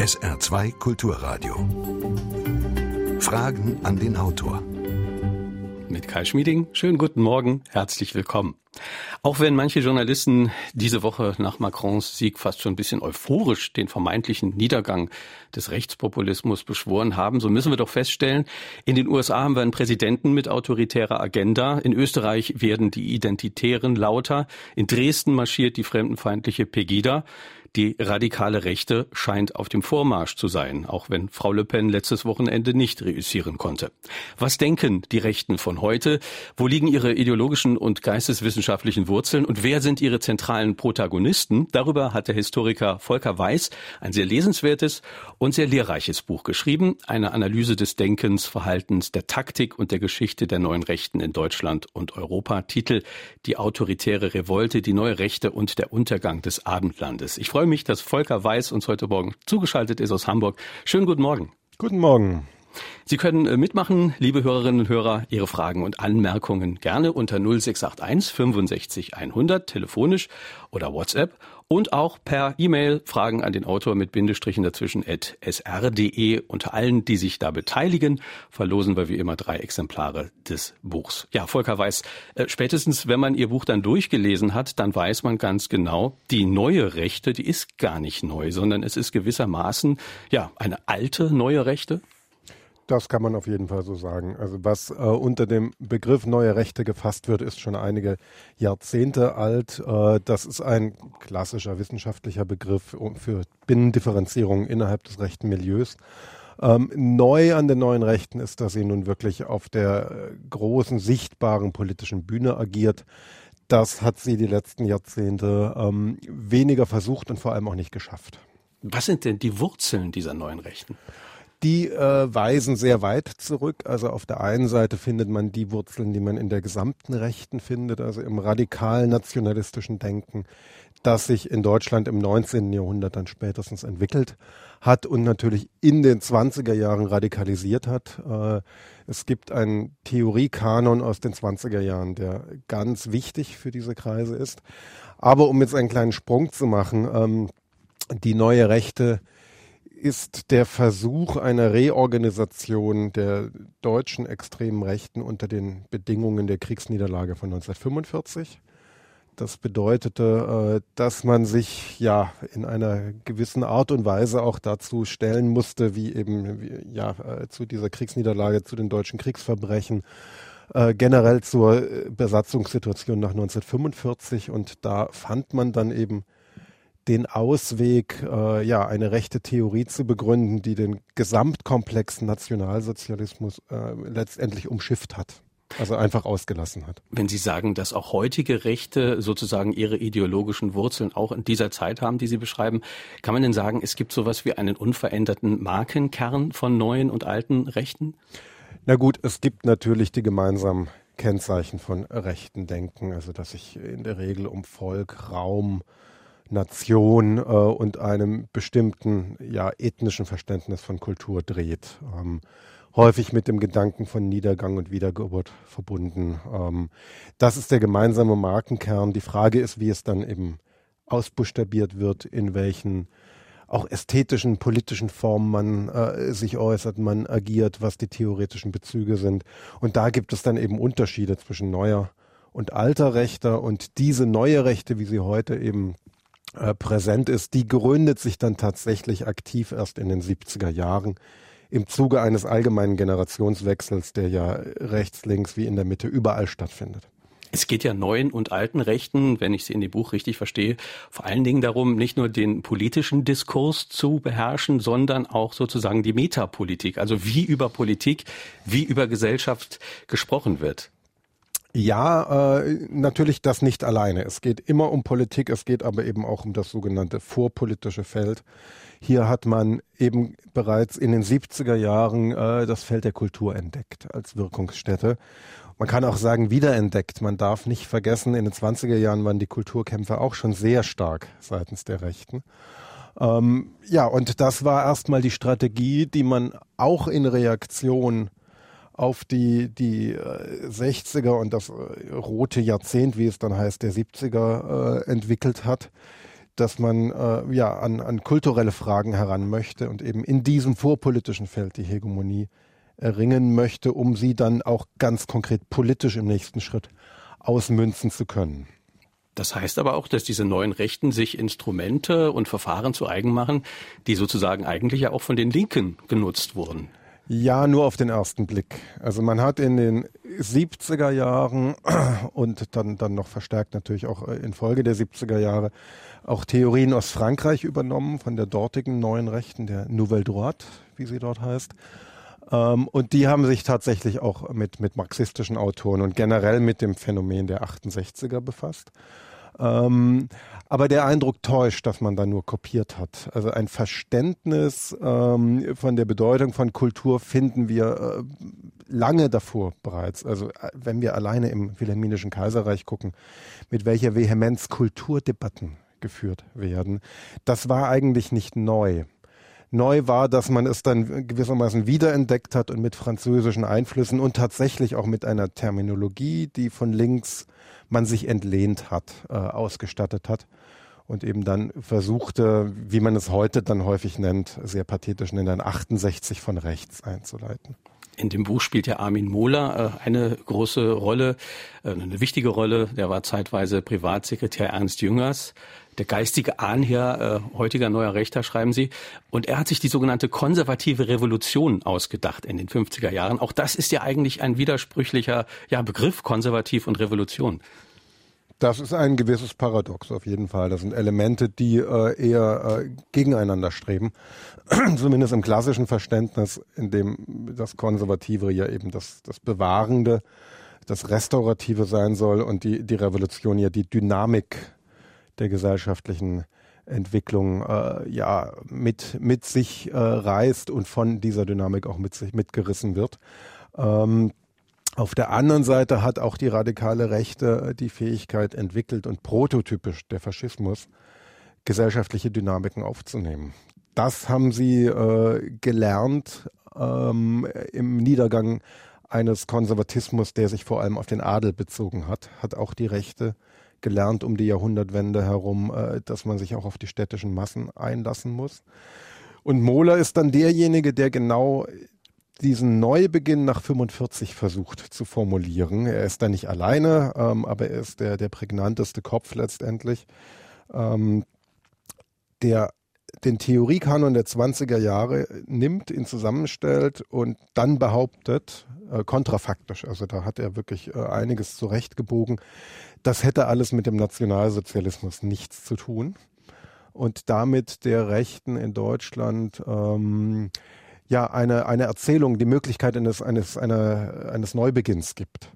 SR2 Kulturradio. Fragen an den Autor. Mit Kai Schmieding. Schönen guten Morgen. Herzlich willkommen. Auch wenn manche Journalisten diese Woche nach Macrons Sieg fast schon ein bisschen euphorisch den vermeintlichen Niedergang des Rechtspopulismus beschworen haben, so müssen wir doch feststellen, in den USA haben wir einen Präsidenten mit autoritärer Agenda, in Österreich werden die Identitären lauter, in Dresden marschiert die fremdenfeindliche Pegida, die radikale Rechte scheint auf dem Vormarsch zu sein, auch wenn Frau Le Pen letztes Wochenende nicht reüssieren konnte. Was denken die Rechten von heute? Wo liegen ihre ideologischen und geisteswissenschaftlichen Wurzeln und wer sind ihre zentralen Protagonisten? Darüber hat der Historiker Volker Weiß ein sehr lesenswertes und sehr lehrreiches Buch geschrieben, eine Analyse des Denkens, Verhaltens, der Taktik und der Geschichte der neuen Rechten in Deutschland und Europa. Titel Die autoritäre Revolte, die neue Rechte und der Untergang des Abendlandes. Ich freue mich, dass Volker Weiß uns heute Morgen zugeschaltet ist aus Hamburg. Schönen guten Morgen. Guten Morgen. Sie können äh, mitmachen, liebe Hörerinnen und Hörer, Ihre Fragen und Anmerkungen gerne unter 0681 65 100 telefonisch oder WhatsApp und auch per E-Mail Fragen an den Autor mit Bindestrichen dazwischen at sr.de. Unter allen, die sich da beteiligen, verlosen wir wie immer drei Exemplare des Buchs. Ja, Volker Weiß, äh, spätestens wenn man Ihr Buch dann durchgelesen hat, dann weiß man ganz genau, die neue Rechte, die ist gar nicht neu, sondern es ist gewissermaßen, ja, eine alte neue Rechte. Das kann man auf jeden Fall so sagen. Also was äh, unter dem Begriff neue Rechte gefasst wird, ist schon einige Jahrzehnte alt. Äh, das ist ein klassischer wissenschaftlicher Begriff für Binnendifferenzierung innerhalb des rechten Milieus. Ähm, neu an den neuen Rechten ist, dass sie nun wirklich auf der äh, großen, sichtbaren politischen Bühne agiert. Das hat sie die letzten Jahrzehnte ähm, weniger versucht und vor allem auch nicht geschafft. Was sind denn die Wurzeln dieser neuen Rechten? Die äh, weisen sehr weit zurück. Also auf der einen Seite findet man die Wurzeln, die man in der gesamten Rechten findet, also im radikalen nationalistischen Denken, das sich in Deutschland im 19. Jahrhundert dann spätestens entwickelt hat und natürlich in den 20er Jahren radikalisiert hat. Äh, es gibt einen Theoriekanon aus den 20er Jahren, der ganz wichtig für diese Kreise ist. Aber um jetzt einen kleinen Sprung zu machen, ähm, die neue Rechte ist der Versuch einer Reorganisation der deutschen extremen Rechten unter den Bedingungen der Kriegsniederlage von 1945. Das bedeutete, äh, dass man sich ja in einer gewissen Art und Weise auch dazu stellen musste, wie eben ja äh, zu dieser Kriegsniederlage, zu den deutschen Kriegsverbrechen, äh, generell zur Besatzungssituation nach 1945. Und da fand man dann eben den Ausweg, äh, ja, eine rechte Theorie zu begründen, die den gesamtkomplexen Nationalsozialismus äh, letztendlich umschifft hat. Also einfach ausgelassen hat. Wenn Sie sagen, dass auch heutige Rechte sozusagen ihre ideologischen Wurzeln auch in dieser Zeit haben, die Sie beschreiben, kann man denn sagen, es gibt sowas wie einen unveränderten Markenkern von neuen und alten Rechten? Na gut, es gibt natürlich die gemeinsamen Kennzeichen von rechten Denken, also dass sich in der Regel um Volk, Raum, Nation äh, und einem bestimmten ja, ethnischen Verständnis von Kultur dreht. Ähm, häufig mit dem Gedanken von Niedergang und Wiedergeburt verbunden. Ähm, das ist der gemeinsame Markenkern. Die Frage ist, wie es dann eben ausbuchstabiert wird, in welchen auch ästhetischen, politischen Formen man äh, sich äußert, man agiert, was die theoretischen Bezüge sind. Und da gibt es dann eben Unterschiede zwischen neuer und alter Rechter und diese neue Rechte, wie sie heute eben äh, präsent ist, die gründet sich dann tatsächlich aktiv erst in den 70er Jahren im Zuge eines allgemeinen Generationswechsels, der ja rechts, links wie in der Mitte überall stattfindet. Es geht ja neuen und alten Rechten, wenn ich sie in dem Buch richtig verstehe, vor allen Dingen darum, nicht nur den politischen Diskurs zu beherrschen, sondern auch sozusagen die Metapolitik, also wie über Politik, wie über Gesellschaft gesprochen wird. Ja, äh, natürlich das nicht alleine. Es geht immer um Politik, es geht aber eben auch um das sogenannte vorpolitische Feld. Hier hat man eben bereits in den 70er Jahren äh, das Feld der Kultur entdeckt als Wirkungsstätte. Man kann auch sagen, wiederentdeckt. Man darf nicht vergessen, in den 20er Jahren waren die Kulturkämpfe auch schon sehr stark seitens der Rechten. Ähm, ja, und das war erstmal die Strategie, die man auch in Reaktion auf die, die 60er und das äh, rote Jahrzehnt, wie es dann heißt, der 70er äh, entwickelt hat. dass man äh, ja an, an kulturelle Fragen heran möchte und eben in diesem vorpolitischen Feld die Hegemonie erringen möchte, um sie dann auch ganz konkret politisch im nächsten Schritt ausmünzen zu können. Das heißt aber auch, dass diese neuen Rechten sich Instrumente und Verfahren zu eigen machen, die sozusagen eigentlich ja auch von den Linken genutzt wurden. Ja, nur auf den ersten Blick. Also man hat in den 70er Jahren und dann, dann noch verstärkt natürlich auch äh, in Folge der 70er Jahre auch Theorien aus Frankreich übernommen von der dortigen neuen Rechten, der Nouvelle Droite, wie sie dort heißt. Ähm, und die haben sich tatsächlich auch mit, mit marxistischen Autoren und generell mit dem Phänomen der 68er befasst. Ähm, aber der Eindruck täuscht, dass man da nur kopiert hat. Also ein Verständnis ähm, von der Bedeutung von Kultur finden wir äh, lange davor bereits. Also äh, wenn wir alleine im Wilhelminischen Kaiserreich gucken, mit welcher Vehemenz Kulturdebatten geführt werden, das war eigentlich nicht neu. Neu war, dass man es dann gewissermaßen wiederentdeckt hat und mit französischen Einflüssen und tatsächlich auch mit einer Terminologie, die von links man sich entlehnt hat, äh, ausgestattet hat und eben dann versuchte, wie man es heute dann häufig nennt, sehr pathetisch in den 68 von rechts einzuleiten. In dem Buch spielt ja Armin Mohler äh, eine große Rolle, äh, eine wichtige Rolle. Der war zeitweise Privatsekretär Ernst Jüngers, der geistige Ahnherr äh, heutiger neuer Rechter, schreiben Sie. Und er hat sich die sogenannte konservative Revolution ausgedacht in den 50er Jahren. Auch das ist ja eigentlich ein widersprüchlicher ja, Begriff, konservativ und Revolution. Das ist ein gewisses Paradox auf jeden Fall. Das sind Elemente, die äh, eher äh, gegeneinander streben. Zumindest im klassischen Verständnis, in dem das Konservative ja eben das, das Bewahrende, das Restaurative sein soll und die, die Revolution ja die Dynamik der gesellschaftlichen Entwicklung äh, ja mit, mit sich äh, reißt und von dieser Dynamik auch mit sich mitgerissen wird. Ähm, auf der anderen Seite hat auch die radikale Rechte äh, die Fähigkeit entwickelt und prototypisch der Faschismus gesellschaftliche Dynamiken aufzunehmen. Das haben sie äh, gelernt ähm, im Niedergang eines Konservatismus, der sich vor allem auf den Adel bezogen hat, hat auch die Rechte gelernt um die Jahrhundertwende herum, äh, dass man sich auch auf die städtischen Massen einlassen muss. Und Mohler ist dann derjenige, der genau diesen Neubeginn nach 45 versucht zu formulieren. Er ist da nicht alleine, ähm, aber er ist der, der prägnanteste Kopf letztendlich, ähm, der den Theoriekanon der 20er Jahre nimmt, ihn zusammenstellt und dann behauptet, äh, kontrafaktisch, also da hat er wirklich äh, einiges zurechtgebogen, das hätte alles mit dem Nationalsozialismus nichts zu tun und damit der Rechten in Deutschland ähm, ja eine, eine Erzählung, die Möglichkeit eines, eines, einer, eines Neubeginns gibt.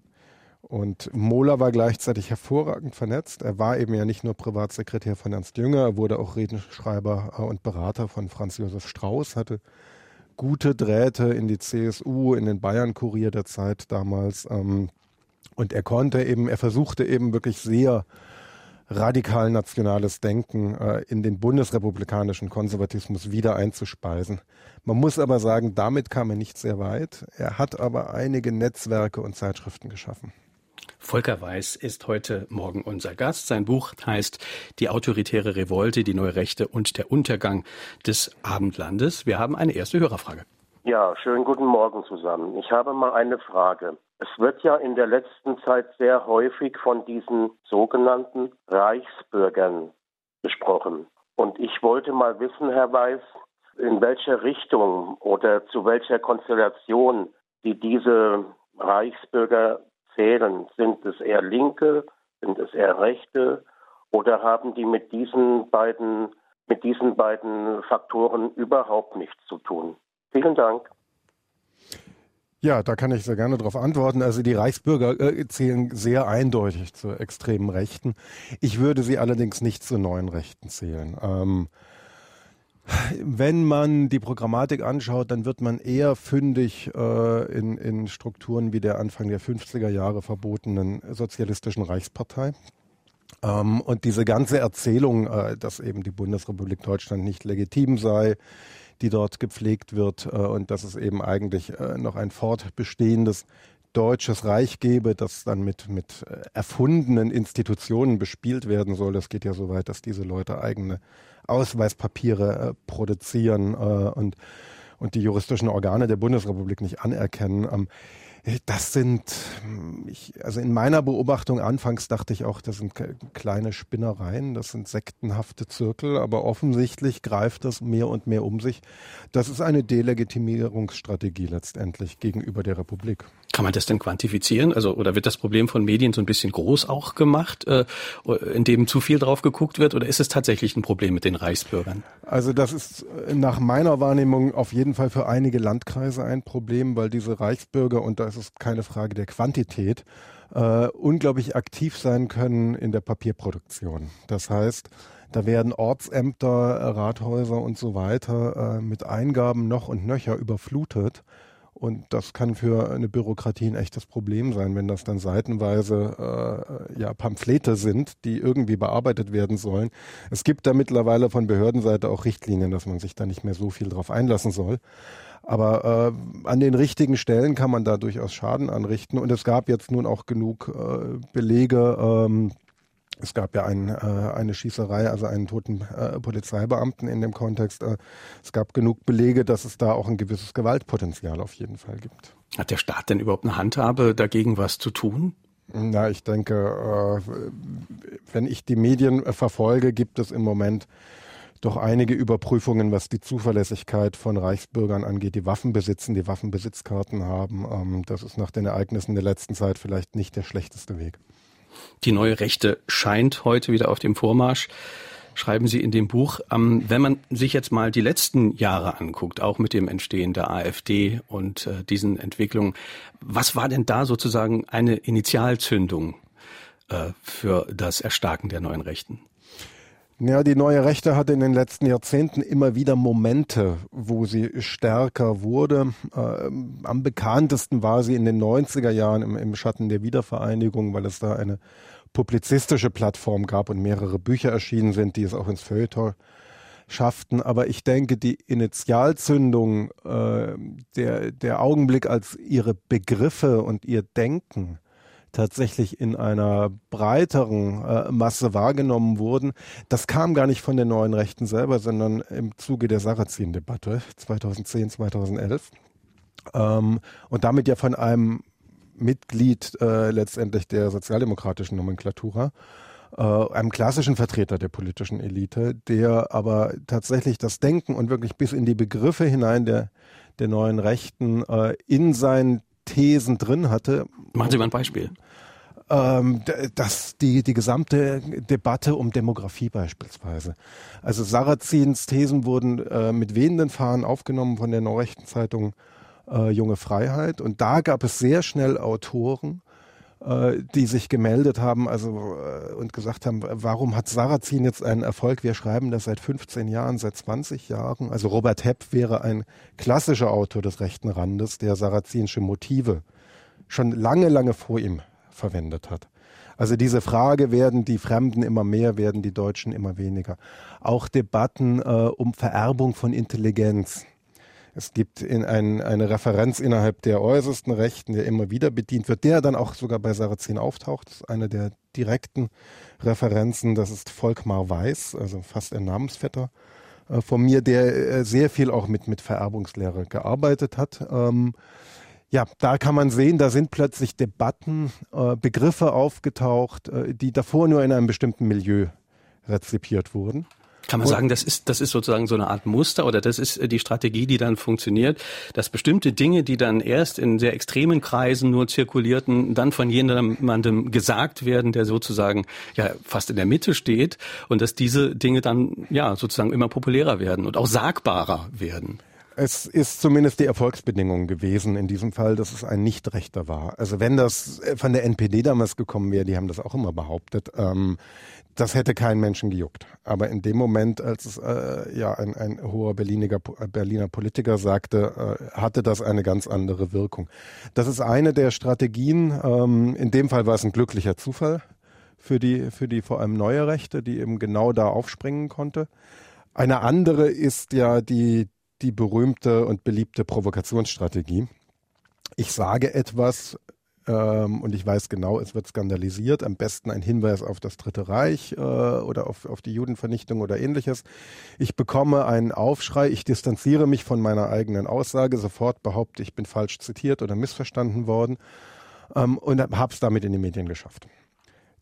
Und Mohler war gleichzeitig hervorragend vernetzt. Er war eben ja nicht nur Privatsekretär von Ernst Jünger, er wurde auch Redenschreiber und Berater von Franz Josef Strauß, hatte gute Drähte in die CSU, in den Bayern-Kurier der Zeit damals. Ähm, und er konnte eben, er versuchte eben wirklich sehr radikal nationales Denken äh, in den bundesrepublikanischen Konservatismus wieder einzuspeisen. Man muss aber sagen, damit kam er nicht sehr weit. Er hat aber einige Netzwerke und Zeitschriften geschaffen. Volker Weiß ist heute Morgen unser Gast. Sein Buch heißt Die autoritäre Revolte, die neue Rechte und der Untergang des Abendlandes. Wir haben eine erste Hörerfrage. Ja, schönen guten Morgen zusammen. Ich habe mal eine Frage. Es wird ja in der letzten Zeit sehr häufig von diesen sogenannten Reichsbürgern gesprochen. Und ich wollte mal wissen, Herr Weiß, in welche Richtung oder zu welcher Konstellation die diese Reichsbürger zählen. Sind es eher Linke, sind es eher Rechte oder haben die mit diesen beiden, mit diesen beiden Faktoren überhaupt nichts zu tun? Vielen Dank. Ja, da kann ich sehr gerne darauf antworten. Also die Reichsbürger äh, zählen sehr eindeutig zur extremen Rechten. Ich würde sie allerdings nicht zu neuen Rechten zählen. Ähm, wenn man die Programmatik anschaut, dann wird man eher fündig äh, in, in Strukturen wie der Anfang der 50er Jahre verbotenen sozialistischen Reichspartei. Ähm, und diese ganze Erzählung, äh, dass eben die Bundesrepublik Deutschland nicht legitim sei, die dort gepflegt wird äh, und dass es eben eigentlich äh, noch ein fortbestehendes deutsches Reich gebe, das dann mit, mit äh, erfundenen Institutionen bespielt werden soll. Das geht ja so weit, dass diese Leute eigene Ausweispapiere produzieren und, und die juristischen Organe der Bundesrepublik nicht anerkennen. Das sind, ich, also in meiner Beobachtung anfangs dachte ich auch, das sind kleine Spinnereien, das sind sektenhafte Zirkel, aber offensichtlich greift das mehr und mehr um sich. Das ist eine Delegitimierungsstrategie letztendlich gegenüber der Republik. Kann man das denn quantifizieren? Also, oder wird das Problem von Medien so ein bisschen groß auch gemacht, äh, indem zu viel drauf geguckt wird? Oder ist es tatsächlich ein Problem mit den Reichsbürgern? Also, das ist nach meiner Wahrnehmung auf jeden Fall für einige Landkreise ein Problem, weil diese Reichsbürger, und da ist keine Frage der Quantität, äh, unglaublich aktiv sein können in der Papierproduktion. Das heißt, da werden Ortsämter, Rathäuser und so weiter äh, mit Eingaben noch und nöcher überflutet. Und das kann für eine Bürokratie ein echtes Problem sein, wenn das dann seitenweise äh, ja, Pamphlete sind, die irgendwie bearbeitet werden sollen. Es gibt da mittlerweile von Behördenseite auch Richtlinien, dass man sich da nicht mehr so viel drauf einlassen soll. Aber äh, an den richtigen Stellen kann man da durchaus Schaden anrichten. Und es gab jetzt nun auch genug äh, Belege, ähm, es gab ja ein, äh, eine Schießerei, also einen toten äh, Polizeibeamten in dem Kontext. Äh, es gab genug Belege, dass es da auch ein gewisses Gewaltpotenzial auf jeden Fall gibt. Hat der Staat denn überhaupt eine Handhabe, dagegen was zu tun? Na, ich denke, äh, wenn ich die Medien äh, verfolge, gibt es im Moment doch einige Überprüfungen, was die Zuverlässigkeit von Reichsbürgern angeht, die Waffen besitzen, die Waffenbesitzkarten haben. Ähm, das ist nach den Ereignissen der letzten Zeit vielleicht nicht der schlechteste Weg. Die neue Rechte scheint heute wieder auf dem Vormarsch schreiben Sie in dem Buch. Ähm, wenn man sich jetzt mal die letzten Jahre anguckt, auch mit dem Entstehen der AfD und äh, diesen Entwicklungen, was war denn da sozusagen eine Initialzündung äh, für das Erstarken der neuen Rechten? Ja, die neue Rechte hatte in den letzten Jahrzehnten immer wieder Momente, wo sie stärker wurde. Äh, am bekanntesten war sie in den 90er Jahren im, im, Schatten der Wiedervereinigung, weil es da eine publizistische Plattform gab und mehrere Bücher erschienen sind, die es auch ins Feuilleton schafften. Aber ich denke, die Initialzündung, äh, der, der Augenblick, als ihre Begriffe und ihr Denken tatsächlich in einer breiteren äh, Masse wahrgenommen wurden. Das kam gar nicht von den neuen Rechten selber, sondern im Zuge der Sarrazin-Debatte 2010, 2011. Ähm, und damit ja von einem Mitglied äh, letztendlich der sozialdemokratischen Nomenklatura, äh, einem klassischen Vertreter der politischen Elite, der aber tatsächlich das Denken und wirklich bis in die Begriffe hinein der, der neuen Rechten äh, in seinen Thesen drin hatte. Machen Sie mal ein Beispiel. Ähm, das, die, die gesamte Debatte um Demografie beispielsweise. Also Sarrazins Thesen wurden äh, mit wehenden Fahnen aufgenommen von der Nachrichtenzeitung äh, Junge Freiheit. Und da gab es sehr schnell Autoren, äh, die sich gemeldet haben also äh, und gesagt haben, warum hat Sarrazin jetzt einen Erfolg? Wir schreiben das seit 15 Jahren, seit 20 Jahren. Also Robert Hepp wäre ein klassischer Autor des rechten Randes, der sarrazinische Motive schon lange, lange vor ihm verwendet hat. Also diese Frage, werden die Fremden immer mehr, werden die Deutschen immer weniger. Auch Debatten äh, um Vererbung von Intelligenz. Es gibt in ein, eine Referenz innerhalb der äußersten Rechten, der immer wieder bedient wird, der dann auch sogar bei Sarrazin auftaucht. Das ist eine der direkten Referenzen. Das ist Volkmar Weiß, also fast ein Namensvetter äh, von mir, der äh, sehr viel auch mit, mit Vererbungslehre gearbeitet hat. Ähm, ja, da kann man sehen, da sind plötzlich Debatten, äh, Begriffe aufgetaucht, äh, die davor nur in einem bestimmten Milieu rezipiert wurden. Kann man sagen, das ist, das ist sozusagen so eine Art Muster oder das ist äh, die Strategie, die dann funktioniert, dass bestimmte Dinge, die dann erst in sehr extremen Kreisen nur zirkulierten, dann von jemandem gesagt werden, der sozusagen ja fast in der Mitte steht und dass diese Dinge dann ja sozusagen immer populärer werden und auch sagbarer werden. Es ist zumindest die Erfolgsbedingung gewesen in diesem Fall, dass es ein Nichtrechter war. Also wenn das von der NPD damals gekommen wäre, die haben das auch immer behauptet, ähm, das hätte keinen Menschen gejuckt. Aber in dem Moment, als es äh, ja ein, ein hoher Berliner, Berliner Politiker sagte, äh, hatte das eine ganz andere Wirkung. Das ist eine der Strategien. Ähm, in dem Fall war es ein glücklicher Zufall für die, für die vor allem neue Rechte, die eben genau da aufspringen konnte. Eine andere ist ja die, die berühmte und beliebte Provokationsstrategie. Ich sage etwas, ähm, und ich weiß genau, es wird skandalisiert, am besten ein Hinweis auf das Dritte Reich äh, oder auf, auf die Judenvernichtung oder ähnliches. Ich bekomme einen Aufschrei, ich distanziere mich von meiner eigenen Aussage, sofort behaupte, ich bin falsch zitiert oder missverstanden worden ähm, und habe es damit in die Medien geschafft.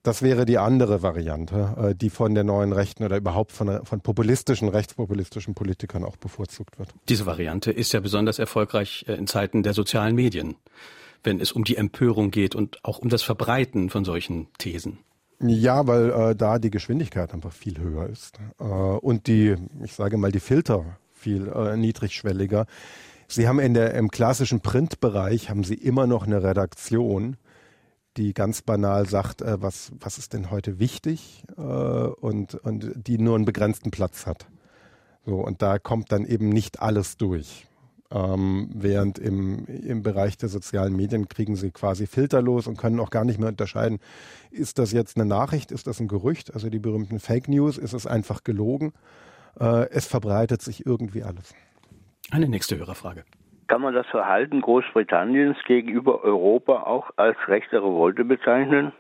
Das wäre die andere Variante, äh, die von der neuen Rechten oder überhaupt von, von populistischen, rechtspopulistischen Politikern auch bevorzugt wird. Diese Variante ist ja besonders erfolgreich äh, in Zeiten der sozialen Medien, wenn es um die Empörung geht und auch um das Verbreiten von solchen Thesen. Ja, weil äh, da die Geschwindigkeit einfach viel höher ist äh, und die, ich sage mal, die Filter viel äh, niedrigschwelliger. Sie haben in der im klassischen Printbereich haben Sie immer noch eine Redaktion, die ganz banal sagt, äh, was, was ist denn heute wichtig äh, und, und die nur einen begrenzten Platz hat. So, und da kommt dann eben nicht alles durch. Ähm, während im, im Bereich der sozialen Medien kriegen sie quasi filterlos und können auch gar nicht mehr unterscheiden, ist das jetzt eine Nachricht, ist das ein Gerücht, also die berühmten Fake News, ist es einfach gelogen. Äh, es verbreitet sich irgendwie alles. Eine nächste Hörerfrage. Kann man das Verhalten Großbritanniens gegenüber Europa auch als rechte Revolte bezeichnen?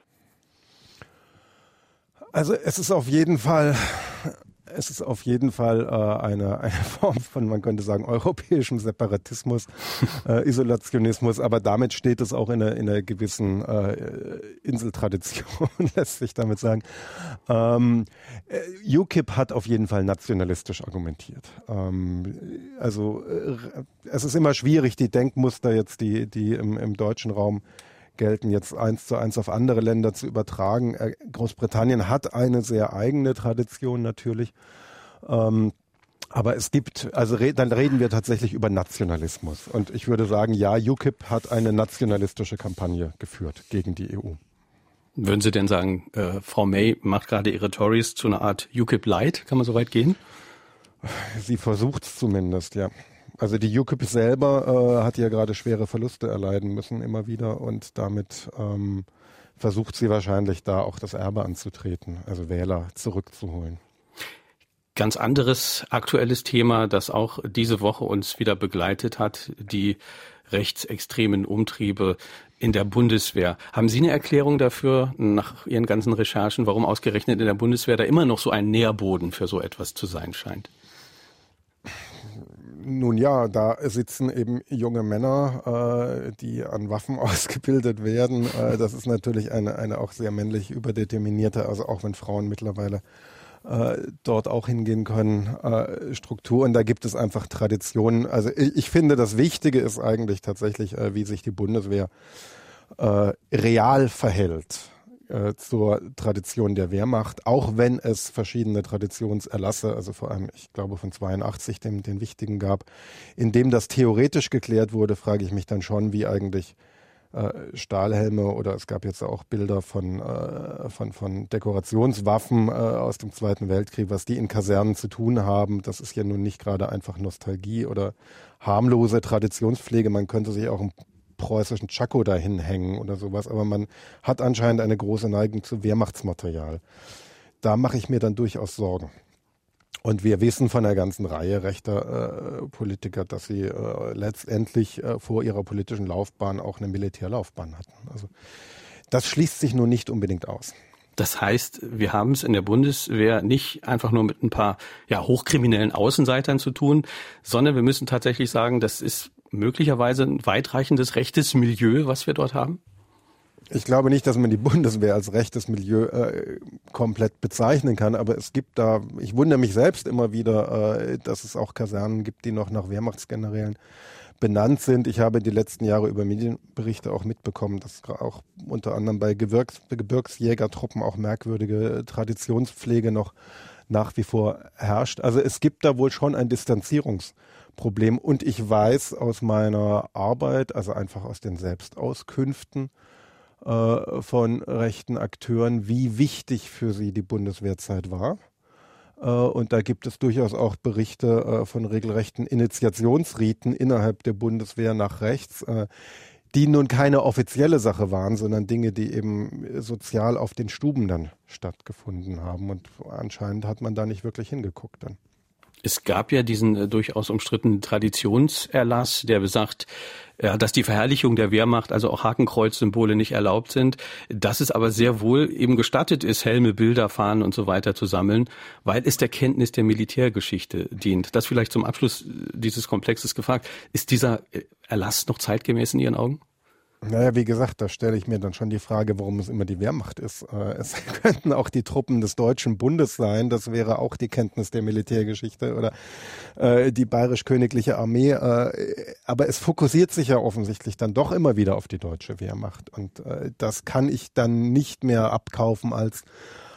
Also es ist auf jeden Fall es ist auf jeden Fall äh, eine, eine Form von, man könnte sagen, europäischem Separatismus, äh, Isolationismus, aber damit steht es auch in einer, in einer gewissen äh, Inseltradition, lässt sich damit sagen. Ähm, äh, UKIP hat auf jeden Fall nationalistisch argumentiert. Ähm, also äh, es ist immer schwierig, die Denkmuster jetzt, die, die im, im deutschen Raum gelten, jetzt eins zu eins auf andere Länder zu übertragen. Äh, Großbritannien hat eine sehr eigene Tradition natürlich. Ähm, aber es gibt, also re dann reden wir tatsächlich über Nationalismus. Und ich würde sagen, ja, UKIP hat eine nationalistische Kampagne geführt gegen die EU. Würden Sie denn sagen, äh, Frau May macht gerade ihre Tories zu einer Art UKIP Light? Kann man so weit gehen? Sie versucht es zumindest, ja. Also die UKIP selber äh, hat ja gerade schwere Verluste erleiden müssen immer wieder und damit ähm, versucht sie wahrscheinlich da auch das Erbe anzutreten, also Wähler zurückzuholen. Ganz anderes aktuelles Thema, das auch diese Woche uns wieder begleitet hat, die rechtsextremen Umtriebe in der Bundeswehr. Haben Sie eine Erklärung dafür, nach Ihren ganzen Recherchen, warum ausgerechnet in der Bundeswehr da immer noch so ein Nährboden für so etwas zu sein scheint? Nun ja, da sitzen eben junge Männer, äh, die an Waffen ausgebildet werden. Äh, das ist natürlich eine, eine auch sehr männlich überdeterminierte, also auch wenn Frauen mittlerweile äh, dort auch hingehen können, äh, Struktur. Und da gibt es einfach Traditionen. Also ich, ich finde, das Wichtige ist eigentlich tatsächlich, äh, wie sich die Bundeswehr äh, real verhält äh, zur Tradition der Wehrmacht, auch wenn es verschiedene Traditionserlasse, also vor allem, ich glaube, von 82 den, den wichtigen gab, in dem das theoretisch geklärt wurde, frage ich mich dann schon, wie eigentlich äh, Stahlhelme oder es gab jetzt auch Bilder von, äh, von, von Dekorationswaffen aus dem Zweiten Weltkrieg, was die in Kasernen zu tun haben. Das ist ja nun nicht gerade einfach Nostalgie oder harmlose Traditionspflege. Man könnte sich auch ein preußischen Chaco dahin hängen oder sowas, aber man hat anscheinend eine große Neigung zu Wehrmachtsmaterial. Da mache ich mir dann durchaus Sorgen. Und wir wissen von einer ganzen Reihe rechter äh, Politiker, dass sie äh, letztendlich äh, vor ihrer politischen Laufbahn auch eine Militärlaufbahn hatten. Also das schließt sich nur nicht unbedingt aus. Das heißt, wir haben es in der Bundeswehr nicht einfach nur mit ein paar ja, hochkriminellen Außenseitern zu tun, sondern wir müssen tatsächlich sagen, das ist möglicherweise ein weitreichendes rechtes Milieu, was wir dort haben? Ich glaube nicht, dass man die Bundeswehr als rechtes Milieu äh, komplett bezeichnen kann, aber es gibt da, ich wundere mich selbst immer wieder, äh, dass es auch Kasernen gibt, die noch nach Wehrmachtsgenerälen benannt sind. Ich habe die letzten Jahre über Medienberichte auch mitbekommen, dass auch unter anderem bei Gebirgs Gebirgsjägertruppen auch merkwürdige Traditionspflege noch nach wie vor herrscht. Also es gibt da wohl schon ein Distanzierungs- Problem. Und ich weiß aus meiner Arbeit, also einfach aus den Selbstauskünften äh, von rechten Akteuren, wie wichtig für sie die Bundeswehrzeit war. Äh, und da gibt es durchaus auch Berichte äh, von regelrechten Initiationsriten innerhalb der Bundeswehr nach rechts, äh, die nun keine offizielle Sache waren, sondern Dinge, die eben sozial auf den Stuben dann stattgefunden haben. Und anscheinend hat man da nicht wirklich hingeguckt dann. Es gab ja diesen äh, durchaus umstrittenen Traditionserlass, der besagt, ja, dass die Verherrlichung der Wehrmacht, also auch Hakenkreuzsymbole nicht erlaubt sind, dass es aber sehr wohl eben gestattet ist, Helme, Bilder, Fahnen und so weiter zu sammeln, weil es der Kenntnis der Militärgeschichte dient. Das vielleicht zum Abschluss dieses Komplexes gefragt. Ist dieser Erlass noch zeitgemäß in Ihren Augen? Naja, wie gesagt, da stelle ich mir dann schon die Frage, warum es immer die Wehrmacht ist. Äh, es könnten auch die Truppen des Deutschen Bundes sein, das wäre auch die Kenntnis der Militärgeschichte oder äh, die bayerisch-königliche Armee. Äh, aber es fokussiert sich ja offensichtlich dann doch immer wieder auf die deutsche Wehrmacht. Und das kann ich dann nicht mehr abkaufen als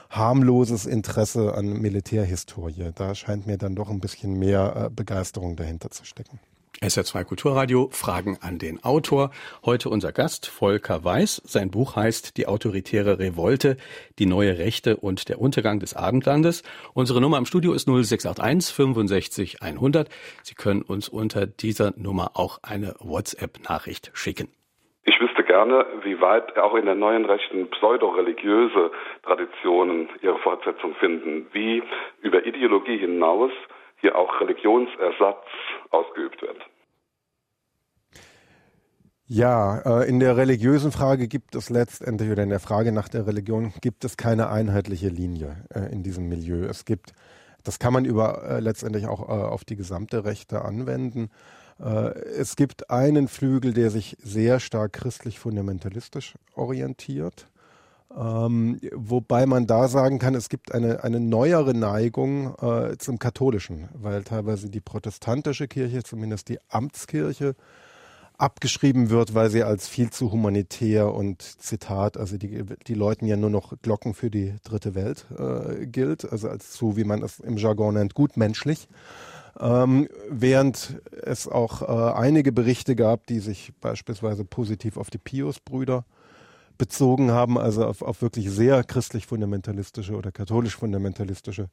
harmloses Interesse an Militärhistorie. Da scheint mir dann doch ein bisschen mehr Begeisterung dahinter zu stecken. SR2 Kulturradio Fragen an den Autor. Heute unser Gast Volker Weiß. Sein Buch heißt Die autoritäre Revolte, die neue Rechte und der Untergang des Abendlandes. Unsere Nummer im Studio ist 0681 65 100. Sie können uns unter dieser Nummer auch eine WhatsApp-Nachricht schicken. Ich wüsste gerne, wie weit auch in der neuen Rechten pseudoreligiöse Traditionen ihre Fortsetzung finden, wie über Ideologie hinaus hier auch Religionsersatz ausgeübt wird. Ja, äh, in der religiösen Frage gibt es letztendlich oder in der Frage nach der Religion gibt es keine einheitliche Linie äh, in diesem Milieu. Es gibt, das kann man über äh, letztendlich auch auf die gesamte Rechte anwenden. Es gibt einen Flügel, der sich sehr stark christlich fundamentalistisch orientiert. Ähm, wobei man da sagen kann, es gibt eine, eine neuere Neigung äh, zum Katholischen, weil teilweise die protestantische Kirche, zumindest die Amtskirche, abgeschrieben wird, weil sie als viel zu humanitär und Zitat, also die, die läuten ja nur noch Glocken für die dritte Welt äh, gilt, also als zu, wie man es im Jargon nennt, gutmenschlich. Ähm, während es auch äh, einige Berichte gab, die sich beispielsweise positiv auf die Pius-Brüder bezogen haben, also auf, auf wirklich sehr christlich-fundamentalistische oder katholisch-fundamentalistische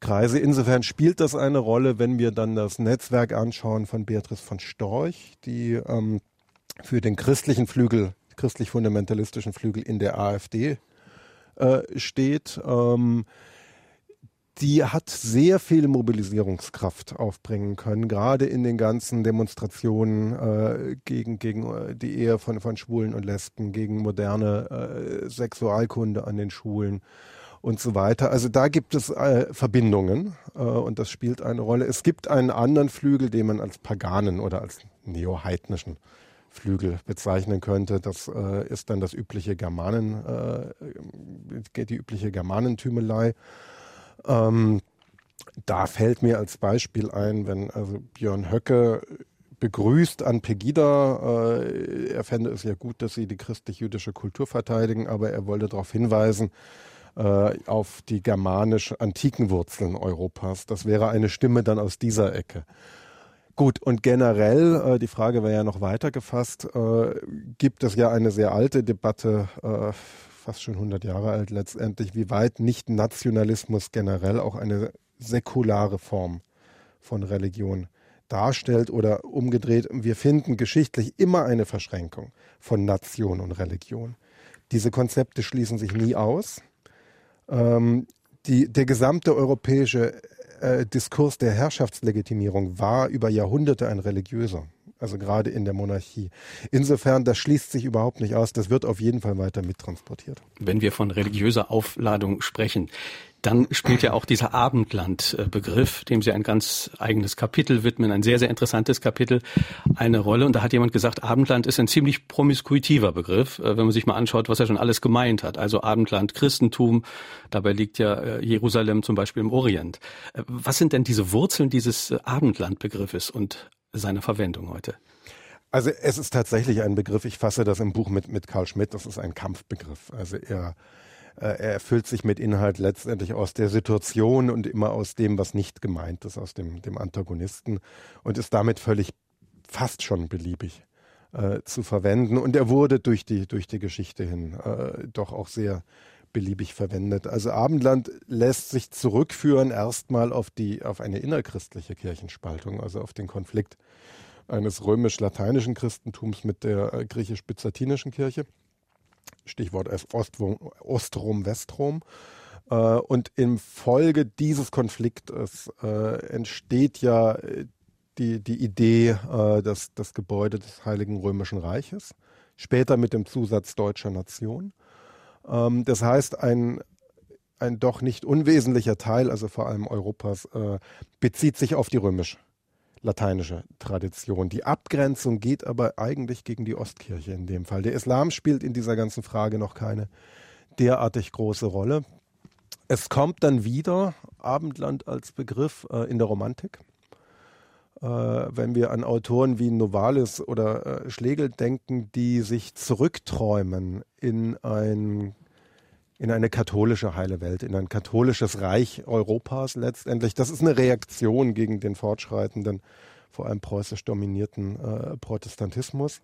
Kreise. Insofern spielt das eine Rolle, wenn wir dann das Netzwerk anschauen von Beatrice von Storch, die ähm, für den christlichen Flügel, christlich-fundamentalistischen Flügel in der AfD äh, steht. Ähm, die hat sehr viel Mobilisierungskraft aufbringen können, gerade in den ganzen Demonstrationen äh, gegen, gegen äh, die Ehe von, von Schwulen und Lesben, gegen moderne äh, Sexualkunde an den Schulen und so weiter. Also da gibt es äh, Verbindungen äh, und das spielt eine Rolle. Es gibt einen anderen Flügel, den man als paganen oder als neoheidnischen Flügel bezeichnen könnte. Das äh, ist dann das übliche Germanen, äh, die übliche Germanentümelei. Ähm, da fällt mir als Beispiel ein, wenn also Björn Höcke begrüßt an Pegida, äh, er fände es ja gut, dass sie die christlich-jüdische Kultur verteidigen, aber er wollte darauf hinweisen, äh, auf die germanisch antiken Wurzeln Europas. Das wäre eine Stimme dann aus dieser Ecke. Gut, und generell, äh, die Frage wäre ja noch weiter gefasst, äh, gibt es ja eine sehr alte Debatte, fast schon 100 Jahre alt letztendlich, wie weit nicht Nationalismus generell auch eine säkulare Form von Religion darstellt oder umgedreht. Wir finden geschichtlich immer eine Verschränkung von Nation und Religion. Diese Konzepte schließen sich nie aus. Ähm, die, der gesamte europäische äh, Diskurs der Herrschaftslegitimierung war über Jahrhunderte ein religiöser also gerade in der Monarchie. Insofern, das schließt sich überhaupt nicht aus. Das wird auf jeden Fall weiter mittransportiert. Wenn wir von religiöser Aufladung sprechen, dann spielt ja auch dieser Abendland-Begriff, dem Sie ein ganz eigenes Kapitel widmen, ein sehr, sehr interessantes Kapitel, eine Rolle. Und da hat jemand gesagt, Abendland ist ein ziemlich promiskuitiver Begriff, äh, wenn man sich mal anschaut, was er schon alles gemeint hat. Also Abendland, Christentum, dabei liegt ja äh, Jerusalem zum Beispiel im Orient. Äh, was sind denn diese Wurzeln dieses Abendland-Begriffes und seiner Verwendung heute? Also es ist tatsächlich ein Begriff, ich fasse das im Buch mit, mit Karl Schmidt, das ist ein Kampfbegriff. Also er, äh, er erfüllt sich mit Inhalt letztendlich aus der Situation und immer aus dem, was nicht gemeint ist, aus dem, dem Antagonisten und ist damit völlig fast schon beliebig äh, zu verwenden. Und er wurde durch die, durch die Geschichte hin äh, doch auch sehr beliebig verwendet. Also Abendland lässt sich zurückführen erstmal auf die, auf eine innerchristliche Kirchenspaltung, also auf den Konflikt eines römisch-lateinischen Christentums mit der äh, griechisch-byzantinischen Kirche. Stichwort Ostrom, Westrom. Äh, und im Folge dieses Konfliktes äh, entsteht ja die, die Idee, dass das Gebäude des Heiligen Römischen Reiches, später mit dem Zusatz deutscher Nation. Ähm, das heißt, ein, ein doch nicht unwesentlicher Teil, also vor allem Europas, äh, bezieht sich auf die römisch lateinische Tradition. Die Abgrenzung geht aber eigentlich gegen die Ostkirche in dem Fall. Der Islam spielt in dieser ganzen Frage noch keine derartig große Rolle. Es kommt dann wieder Abendland als Begriff äh, in der Romantik. Äh, wenn wir an Autoren wie Novalis oder äh, Schlegel denken, die sich zurückträumen in ein in eine katholische heile Welt, in ein katholisches Reich Europas letztendlich. Das ist eine Reaktion gegen den fortschreitenden, vor allem preußisch dominierten äh, Protestantismus.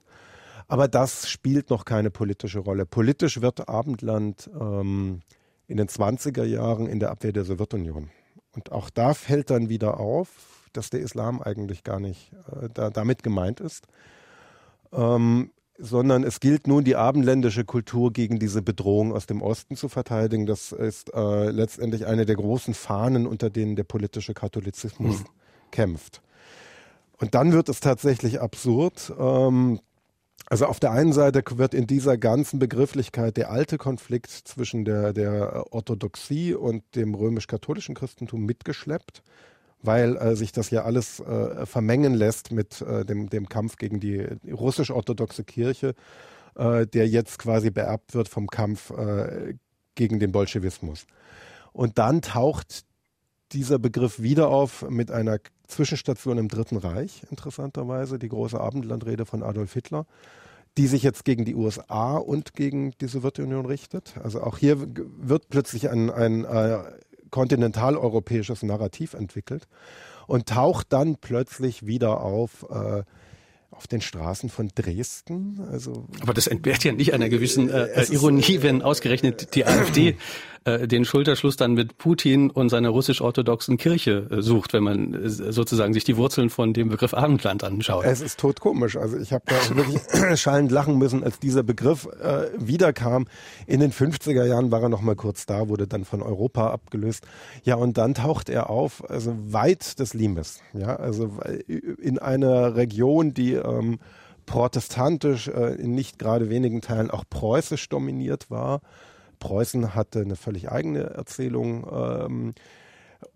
Aber das spielt noch keine politische Rolle. Politisch wird Abendland ähm, in den 20er Jahren in der Abwehr der Sowjetunion. Und auch da fällt dann wieder auf, dass der Islam eigentlich gar nicht äh, da, damit gemeint ist. Ähm, sondern es gilt nun, die abendländische Kultur gegen diese Bedrohung aus dem Osten zu verteidigen. Das ist äh, letztendlich eine der großen Fahnen, unter denen der politische Katholizismus mhm. kämpft. Und dann wird es tatsächlich absurd. Ähm, also auf der einen Seite wird in dieser ganzen Begrifflichkeit der alte Konflikt zwischen der, der Orthodoxie und dem römisch-katholischen Christentum mitgeschleppt weil äh, sich das ja alles äh, vermengen lässt mit äh, dem, dem Kampf gegen die russisch-orthodoxe Kirche, äh, der jetzt quasi beerbt wird vom Kampf äh, gegen den Bolschewismus. Und dann taucht dieser Begriff wieder auf mit einer Zwischenstation im Dritten Reich, interessanterweise, die große Abendlandrede von Adolf Hitler, die sich jetzt gegen die USA und gegen die Sowjetunion richtet. Also auch hier wird plötzlich ein, ein äh, kontinentaleuropäisches Narrativ entwickelt und taucht dann plötzlich wieder auf äh, auf den Straßen von Dresden. Also Aber das entbehrt ja nicht einer gewissen äh, Ironie, wenn ausgerechnet die AfD äh, den Schulterschluss dann mit Putin und seiner russisch-orthodoxen Kirche äh, sucht, wenn man äh, sozusagen sich die Wurzeln von dem Begriff Abendland anschaut. Es ist totkomisch. Also ich habe da wirklich schallend lachen müssen, als dieser Begriff äh, wiederkam. In den 50er Jahren war er noch mal kurz da, wurde dann von Europa abgelöst. Ja, und dann taucht er auf, also weit des Limes. Ja, also in einer Region, die ähm, protestantisch, äh, in nicht gerade wenigen Teilen auch preußisch dominiert war. Preußen hatte eine völlig eigene Erzählung ähm,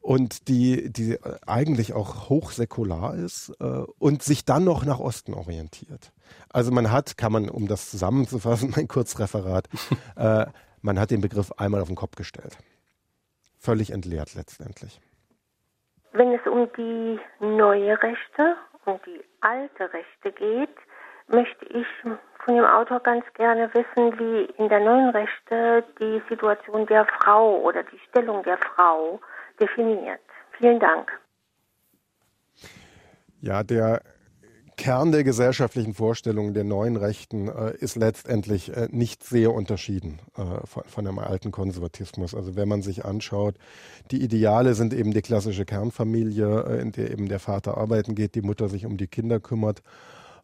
und die, die eigentlich auch hochsäkular ist äh, und sich dann noch nach Osten orientiert. Also man hat, kann man, um das zusammenzufassen, mein Kurzreferat, äh, man hat den Begriff einmal auf den Kopf gestellt. Völlig entleert letztendlich. Wenn es um die neue Rechte und die alte Rechte geht, möchte ich von dem Autor ganz gerne wissen, wie in der neuen Rechte die Situation der Frau oder die Stellung der Frau definiert. Vielen Dank. Ja, der Kern der gesellschaftlichen Vorstellungen der neuen Rechten äh, ist letztendlich äh, nicht sehr unterschieden äh, von, von, dem alten Konservatismus. Also wenn man sich anschaut, die Ideale sind eben die klassische Kernfamilie, äh, in der eben der Vater arbeiten geht, die Mutter sich um die Kinder kümmert.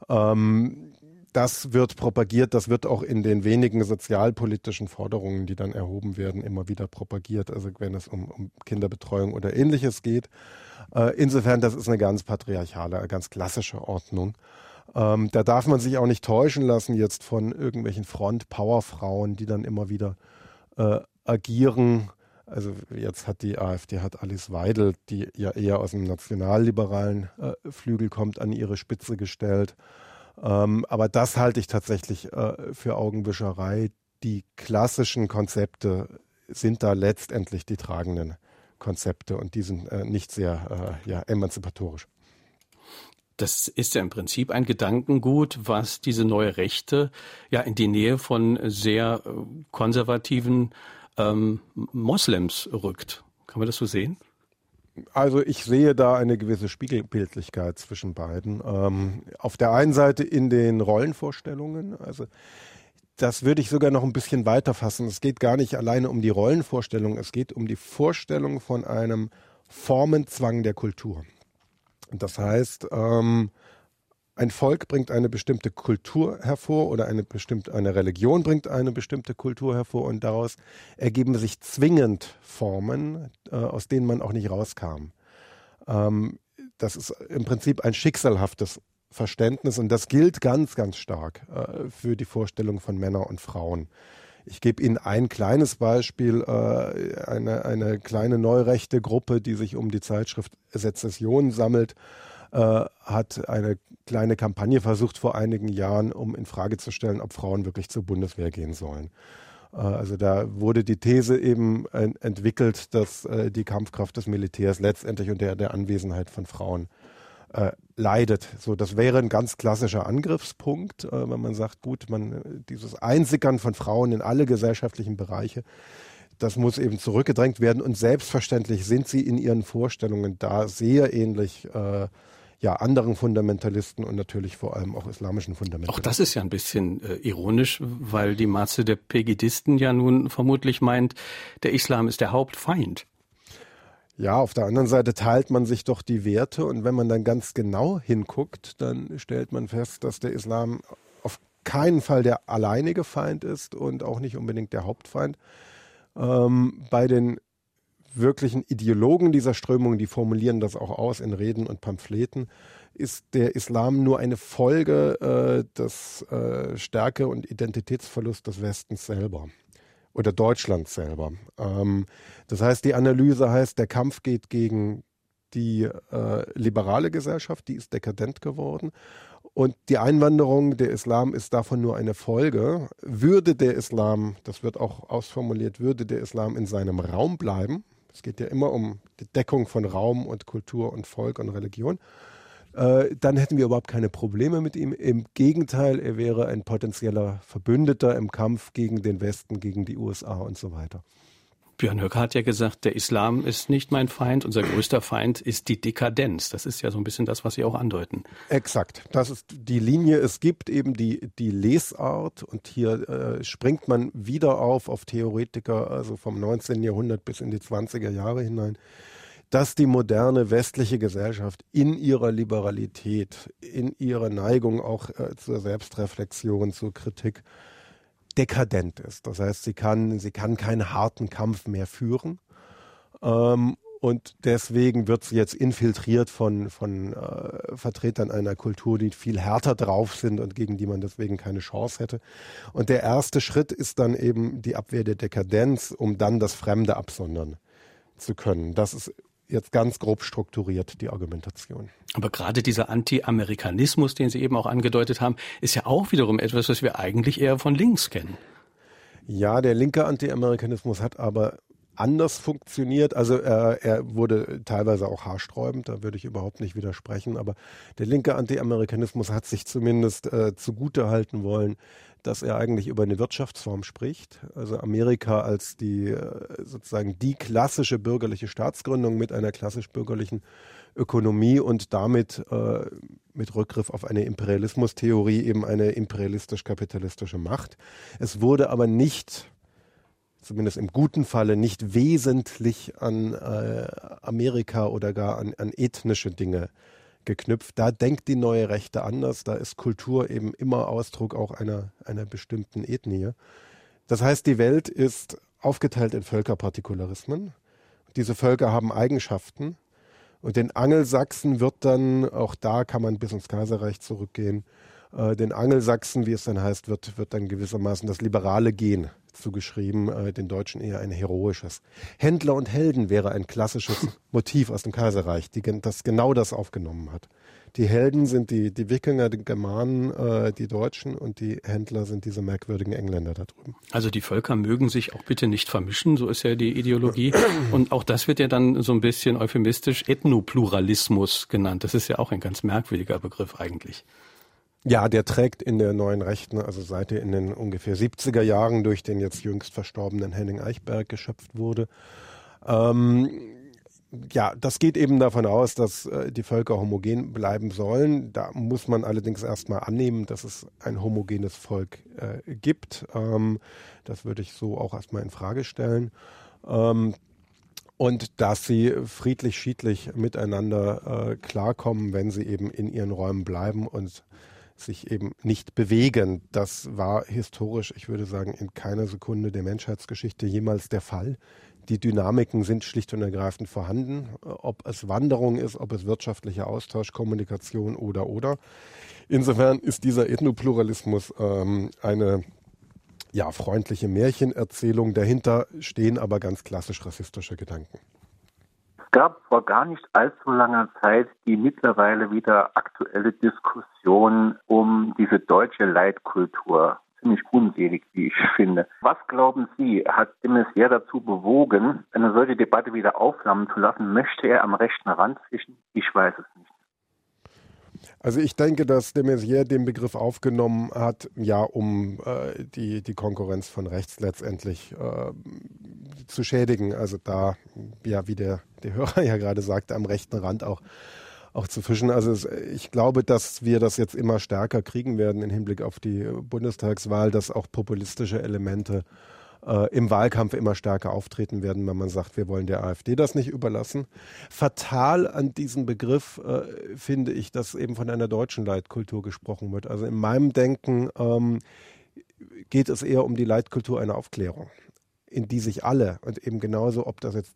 Ähm, das wird propagiert, das wird auch in den wenigen sozialpolitischen Forderungen, die dann erhoben werden, immer wieder propagiert, also wenn es um, um Kinderbetreuung oder ähnliches geht. Äh, insofern, das ist eine ganz patriarchale, ganz klassische Ordnung. Ähm, da darf man sich auch nicht täuschen lassen jetzt von irgendwelchen Front-Power-Frauen, die dann immer wieder äh, agieren. Also jetzt hat die AfD, hat Alice Weidel, die ja eher aus dem nationalliberalen äh, Flügel kommt, an ihre Spitze gestellt. Ähm, aber das halte ich tatsächlich äh, für Augenwischerei. Die klassischen Konzepte sind da letztendlich die tragenden Konzepte und die sind äh, nicht sehr äh, ja, emanzipatorisch. Das ist ja im Prinzip ein Gedankengut, was diese neue Rechte ja in die Nähe von sehr äh, konservativen ähm, Moslems rückt. Kann man das so sehen? Also ich sehe da eine gewisse Spiegelbildlichkeit zwischen beiden. Ähm, auf der einen Seite in den Rollenvorstellungen, also das würde ich sogar noch ein bisschen weiter fassen. Es geht gar nicht alleine um die Rollenvorstellung, es geht um die Vorstellung von einem Formenzwang der Kultur. Das heißt, ähm, ein Volk bringt eine bestimmte Kultur hervor oder eine bestimmte eine Religion bringt eine bestimmte Kultur hervor und daraus ergeben sich zwingend Formen, äh, aus denen man auch nicht rauskam. Ähm, das ist im Prinzip ein schicksalhaftes Verständnis und das gilt ganz, ganz stark äh, für die Vorstellung von Männern und Frauen. Ich gebe Ihnen ein kleines Beispiel, äh, eine, eine kleine neurechte Gruppe, die sich um die Zeitschrift Sezession sammelt, äh, hat eine kleine Kampagne versucht vor einigen Jahren, um in Frage zu stellen, ob Frauen wirklich zur Bundeswehr gehen sollen. Äh, also da wurde die These eben entwickelt, dass äh, die Kampfkraft des Militärs letztendlich unter der Anwesenheit von Frauen äh, leidet. So, das wäre ein ganz klassischer Angriffspunkt, wenn man sagt, gut, man dieses Einsickern von Frauen in alle gesellschaftlichen Bereiche, das muss eben zurückgedrängt werden und selbstverständlich sind sie in ihren Vorstellungen da sehr ähnlich äh, ja, anderen Fundamentalisten und natürlich vor allem auch islamischen Fundamentalisten. Auch das ist ja ein bisschen äh, ironisch, weil die Masse der Pegidisten ja nun vermutlich meint, der Islam ist der Hauptfeind. Ja, auf der anderen Seite teilt man sich doch die Werte und wenn man dann ganz genau hinguckt, dann stellt man fest, dass der Islam auf keinen Fall der alleinige Feind ist und auch nicht unbedingt der Hauptfeind. Ähm, bei den wirklichen Ideologen dieser Strömung, die formulieren das auch aus in Reden und Pamphleten, ist der Islam nur eine Folge äh, des äh, Stärke- und Identitätsverlusts des Westens selber oder Deutschlands selber. Ähm, das heißt, die Analyse heißt, der Kampf geht gegen die äh, liberale Gesellschaft, die ist dekadent geworden. Und die Einwanderung, der Islam ist davon nur eine Folge. Würde der Islam, das wird auch ausformuliert, würde der Islam in seinem Raum bleiben, es geht ja immer um die Deckung von Raum und Kultur und Volk und Religion. Äh, dann hätten wir überhaupt keine Probleme mit ihm. Im Gegenteil, er wäre ein potenzieller Verbündeter im Kampf gegen den Westen, gegen die USA und so weiter. Björn Höcke hat ja gesagt, der Islam ist nicht mein Feind, unser größter Feind ist die Dekadenz. Das ist ja so ein bisschen das, was Sie auch andeuten. Exakt. Das ist die Linie. Es gibt eben die, die Lesart und hier äh, springt man wieder auf, auf Theoretiker, also vom 19. Jahrhundert bis in die 20er Jahre hinein, dass die moderne westliche Gesellschaft in ihrer Liberalität, in ihrer Neigung auch äh, zur Selbstreflexion, zur Kritik, dekadent ist. Das heißt, sie kann, sie kann keinen harten Kampf mehr führen. Ähm, und deswegen wird sie jetzt infiltriert von, von äh, Vertretern einer Kultur, die viel härter drauf sind und gegen die man deswegen keine Chance hätte. Und der erste Schritt ist dann eben die Abwehr der Dekadenz, um dann das Fremde absondern zu können. Das ist jetzt ganz grob strukturiert, die Argumentation. Aber gerade dieser Anti-Amerikanismus, den Sie eben auch angedeutet haben, ist ja auch wiederum etwas, was wir eigentlich eher von links kennen. Ja, der linke Anti-Amerikanismus hat aber anders funktioniert. Also äh, er wurde teilweise auch haarsträubend, da würde ich überhaupt nicht widersprechen. Aber der linke Anti-Amerikanismus hat sich zumindest äh, zugute halten wollen, dass er eigentlich über eine Wirtschaftsform spricht. Also Amerika als die äh, sozusagen die klassische bürgerliche Staatsgründung mit einer klassisch bürgerlichen Ökonomie und damit äh, mit Rückgriff auf eine Imperialismustheorie eben eine imperialistisch-kapitalistische Macht. Es wurde aber nicht zumindest im guten Falle nicht wesentlich an äh, Amerika oder gar an, an ethnische Dinge geknüpft. Da denkt die neue Rechte anders. Da ist Kultur eben immer Ausdruck auch einer, einer bestimmten Ethnie. Das heißt, die Welt ist aufgeteilt in Völkerpartikularismen. Diese Völker haben Eigenschaften. Und den Angelsachsen wird dann, auch da kann man bis ins Kaiserreich zurückgehen, äh, den Angelsachsen, wie es dann heißt, wird, wird dann gewissermaßen das liberale Gen zugeschrieben, äh, den Deutschen eher ein heroisches. Händler und Helden wäre ein klassisches Motiv aus dem Kaiserreich, die, das genau das aufgenommen hat. Die Helden sind die, die Wikinger, die Germanen, äh, die Deutschen und die Händler sind diese merkwürdigen Engländer da drüben. Also die Völker mögen sich auch bitte nicht vermischen, so ist ja die Ideologie. Und auch das wird ja dann so ein bisschen euphemistisch Ethnopluralismus genannt. Das ist ja auch ein ganz merkwürdiger Begriff eigentlich. Ja, der trägt in der neuen Rechten, also seit er in den ungefähr 70er Jahren durch den jetzt jüngst verstorbenen Henning Eichberg geschöpft wurde. Ähm, ja, das geht eben davon aus, dass äh, die Völker homogen bleiben sollen. Da muss man allerdings erstmal annehmen, dass es ein homogenes Volk äh, gibt. Ähm, das würde ich so auch erstmal in Frage stellen. Ähm, und dass sie friedlich, schiedlich miteinander äh, klarkommen, wenn sie eben in ihren Räumen bleiben und sich eben nicht bewegen. Das war historisch, ich würde sagen, in keiner Sekunde der Menschheitsgeschichte jemals der Fall. Die Dynamiken sind schlicht und ergreifend vorhanden, ob es Wanderung ist, ob es wirtschaftlicher Austausch, Kommunikation oder oder. Insofern ist dieser Ethnopluralismus ähm, eine ja, freundliche Märchenerzählung. Dahinter stehen aber ganz klassisch rassistische Gedanken. Es gab vor gar nicht allzu langer Zeit die mittlerweile wieder aktuelle Diskussion um diese deutsche Leitkultur. Ziemlich unselig, wie ich finde. Was glauben Sie, hat de Maizière dazu bewogen, eine solche Debatte wieder aufflammen zu lassen? Möchte er am rechten Rand fischen? Ich weiß es nicht. Also ich denke, dass de Maizière den Begriff aufgenommen hat, ja, um äh, die, die Konkurrenz von rechts letztendlich äh, zu schädigen. Also da, ja, wie der, der Hörer ja gerade sagte, am rechten Rand auch, auch zu fischen. Also es, ich glaube, dass wir das jetzt immer stärker kriegen werden im Hinblick auf die Bundestagswahl, dass auch populistische Elemente äh, im Wahlkampf immer stärker auftreten werden, wenn man sagt, wir wollen der AfD das nicht überlassen. Fatal an diesem Begriff äh, finde ich, dass eben von einer deutschen Leitkultur gesprochen wird. Also in meinem Denken ähm, geht es eher um die Leitkultur einer Aufklärung, in die sich alle und eben genauso, ob das jetzt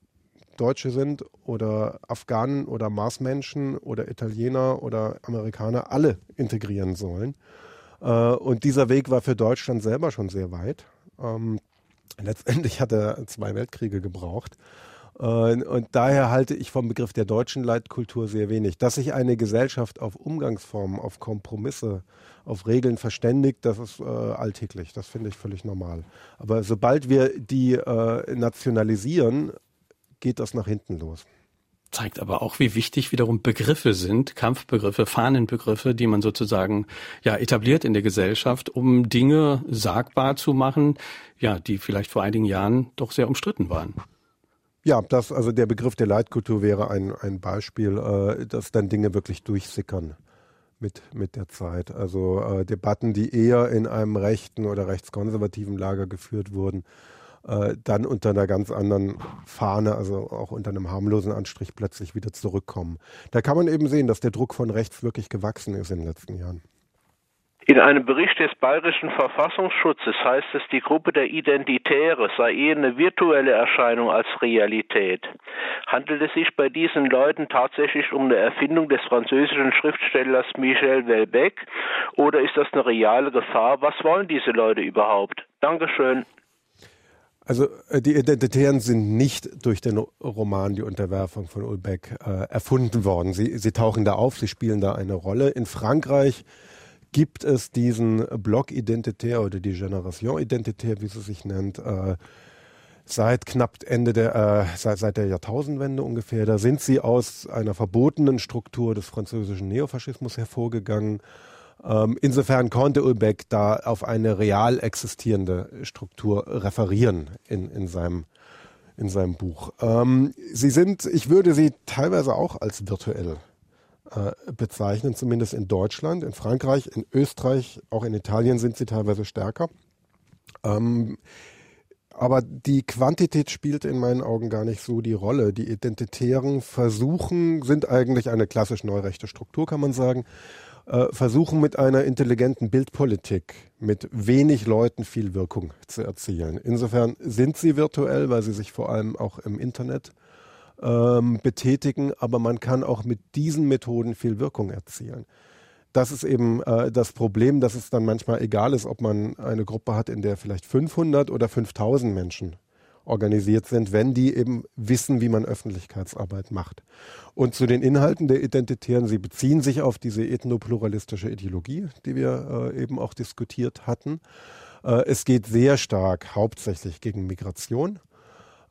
Deutsche sind oder Afghanen oder Marsmenschen oder Italiener oder Amerikaner, alle integrieren sollen. Äh, und dieser Weg war für Deutschland selber schon sehr weit. Letztendlich hat er zwei Weltkriege gebraucht. Und daher halte ich vom Begriff der deutschen Leitkultur sehr wenig. Dass sich eine Gesellschaft auf Umgangsformen, auf Kompromisse, auf Regeln verständigt, das ist äh, alltäglich. Das finde ich völlig normal. Aber sobald wir die äh, nationalisieren, geht das nach hinten los zeigt aber auch, wie wichtig wiederum Begriffe sind, Kampfbegriffe, Fahnenbegriffe, die man sozusagen ja etabliert in der Gesellschaft, um Dinge sagbar zu machen, ja, die vielleicht vor einigen Jahren doch sehr umstritten waren. Ja, das, also der Begriff der Leitkultur wäre ein, ein Beispiel, äh, dass dann Dinge wirklich durchsickern mit, mit der Zeit. Also äh, Debatten, die eher in einem rechten oder rechtskonservativen Lager geführt wurden, äh, dann unter einer ganz anderen Fahne, also auch unter einem harmlosen Anstrich plötzlich wieder zurückkommen. Da kann man eben sehen, dass der Druck von rechts wirklich gewachsen ist in den letzten Jahren. In einem Bericht des Bayerischen Verfassungsschutzes heißt es, die Gruppe der Identitäre sei eher eine virtuelle Erscheinung als Realität. Handelt es sich bei diesen Leuten tatsächlich um eine Erfindung des französischen Schriftstellers Michel Welbeck oder ist das eine reale Gefahr? Was wollen diese Leute überhaupt? Dankeschön. Also äh, die Identitären sind nicht durch den Roman Die Unterwerfung von Ulbeck äh, erfunden worden. Sie, sie tauchen da auf, sie spielen da eine Rolle. In Frankreich gibt es diesen Block Identitär oder die Generation Identitär, wie sie sich nennt, äh, seit knapp Ende der, äh, seit, seit der Jahrtausendwende ungefähr. Da sind sie aus einer verbotenen Struktur des französischen Neofaschismus hervorgegangen insofern konnte Ulbeck da auf eine real existierende Struktur referieren in, in, seinem, in seinem Buch. Ähm, sie sind, ich würde sie teilweise auch als virtuell äh, bezeichnen, zumindest in Deutschland, in Frankreich, in Österreich, auch in Italien sind sie teilweise stärker. Ähm, aber die Quantität spielt in meinen Augen gar nicht so die Rolle. Die identitären Versuchen sind eigentlich eine klassisch neurechte Struktur, kann man sagen versuchen mit einer intelligenten Bildpolitik mit wenig Leuten viel Wirkung zu erzielen. Insofern sind sie virtuell, weil sie sich vor allem auch im Internet ähm, betätigen, aber man kann auch mit diesen Methoden viel Wirkung erzielen. Das ist eben äh, das Problem, dass es dann manchmal egal ist, ob man eine Gruppe hat, in der vielleicht 500 oder 5000 Menschen organisiert sind, wenn die eben wissen, wie man Öffentlichkeitsarbeit macht. Und zu den Inhalten der Identitären, sie beziehen sich auf diese ethnopluralistische Ideologie, die wir äh, eben auch diskutiert hatten. Äh, es geht sehr stark hauptsächlich gegen Migration.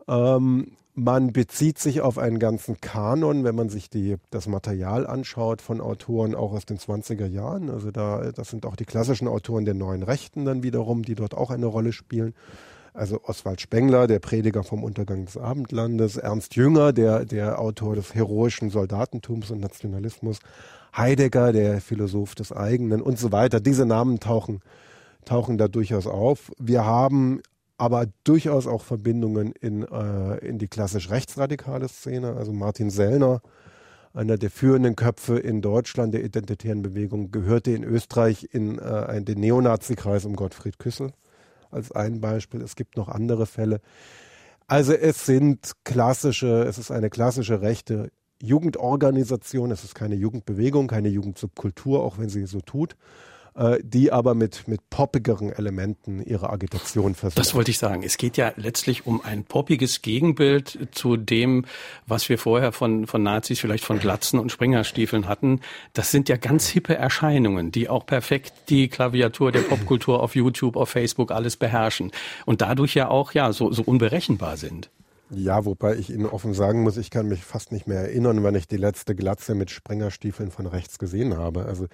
Ähm, man bezieht sich auf einen ganzen Kanon, wenn man sich die, das Material anschaut von Autoren auch aus den 20er Jahren. Also da, das sind auch die klassischen Autoren der neuen Rechten dann wiederum, die dort auch eine Rolle spielen. Also Oswald Spengler, der Prediger vom Untergang des Abendlandes, Ernst Jünger, der, der Autor des heroischen Soldatentums und Nationalismus, Heidegger, der Philosoph des eigenen und so weiter. Diese Namen tauchen, tauchen da durchaus auf. Wir haben aber durchaus auch Verbindungen in, äh, in die klassisch rechtsradikale Szene. Also Martin Sellner, einer der führenden Köpfe in Deutschland der identitären Bewegung, gehörte in Österreich in äh, den Neonazi-Kreis um Gottfried Küssel als ein Beispiel. Es gibt noch andere Fälle. Also es sind klassische, es ist eine klassische rechte Jugendorganisation, es ist keine Jugendbewegung, keine Jugendsubkultur, auch wenn sie so tut. Äh, die aber mit, mit poppigeren Elementen ihre Agitation versuchen. Das wollte ich sagen. Es geht ja letztlich um ein poppiges Gegenbild zu dem, was wir vorher von, von Nazis, vielleicht von Glatzen und Springerstiefeln hatten. Das sind ja ganz hippe Erscheinungen, die auch perfekt die Klaviatur der Popkultur auf YouTube, auf Facebook alles beherrschen und dadurch ja auch ja so, so unberechenbar sind. Ja, wobei ich Ihnen offen sagen muss, ich kann mich fast nicht mehr erinnern, wann ich die letzte Glatze mit Sprengerstiefeln von rechts gesehen habe. Also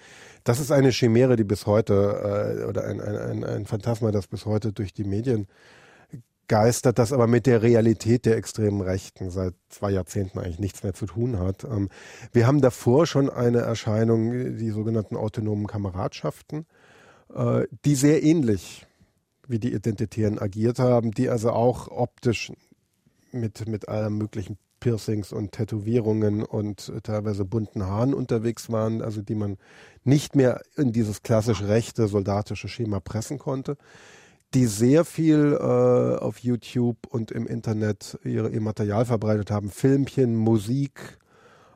das ist eine Chimäre, die bis heute, äh, oder ein, ein, ein, ein Phantasma, das bis heute durch die Medien geistert, das aber mit der Realität der extremen Rechten seit zwei Jahrzehnten eigentlich nichts mehr zu tun hat. Ähm, wir haben davor schon eine Erscheinung, die sogenannten autonomen Kameradschaften, äh, die sehr ähnlich wie die Identitären agiert haben, die also auch optisch mit, mit allem möglichen Piercings und Tätowierungen und teilweise bunten Haaren unterwegs waren, also die man nicht mehr in dieses klassisch rechte soldatische Schema pressen konnte, die sehr viel äh, auf YouTube und im Internet ihre, ihr Material verbreitet haben, Filmchen, Musik,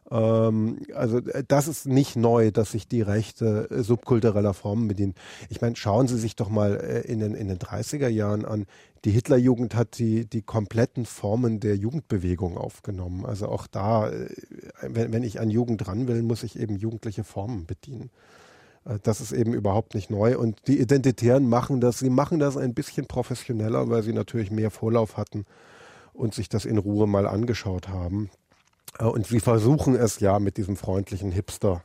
also äh, das ist nicht neu, dass sich die Rechte äh, subkultureller Formen bedienen. Ich meine, schauen Sie sich doch mal äh, in, den, in den 30er Jahren an. Die Hitlerjugend hat die, die kompletten Formen der Jugendbewegung aufgenommen. Also auch da, wenn, wenn ich an Jugend ran will, muss ich eben jugendliche Formen bedienen. Das ist eben überhaupt nicht neu. Und die Identitären machen das. Sie machen das ein bisschen professioneller, weil sie natürlich mehr Vorlauf hatten und sich das in Ruhe mal angeschaut haben. Äh, und sie versuchen es ja mit diesem freundlichen Hipster.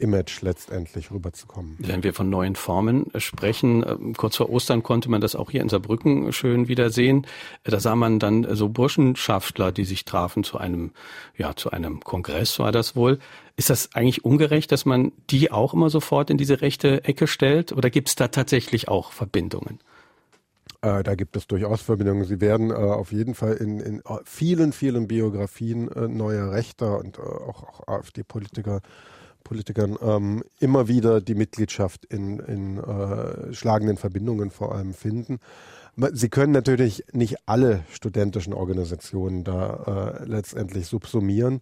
Image letztendlich rüberzukommen. Wenn wir von neuen Formen sprechen, äh, kurz vor Ostern konnte man das auch hier in Saarbrücken schön wieder sehen. Da sah man dann so Burschenschaftler, die sich trafen zu einem, ja, zu einem Kongress war das wohl. Ist das eigentlich ungerecht, dass man die auch immer sofort in diese rechte Ecke stellt? Oder gibt es da tatsächlich auch Verbindungen? Äh, da gibt es durchaus Verbindungen. Sie werden äh, auf jeden Fall in, in äh, vielen, vielen Biografien äh, neuer Rechter und äh, auch, auch AfD-Politiker Politikern ähm, immer wieder die Mitgliedschaft in, in äh, schlagenden Verbindungen vor allem finden. Sie können natürlich nicht alle studentischen Organisationen da letztendlich subsumieren.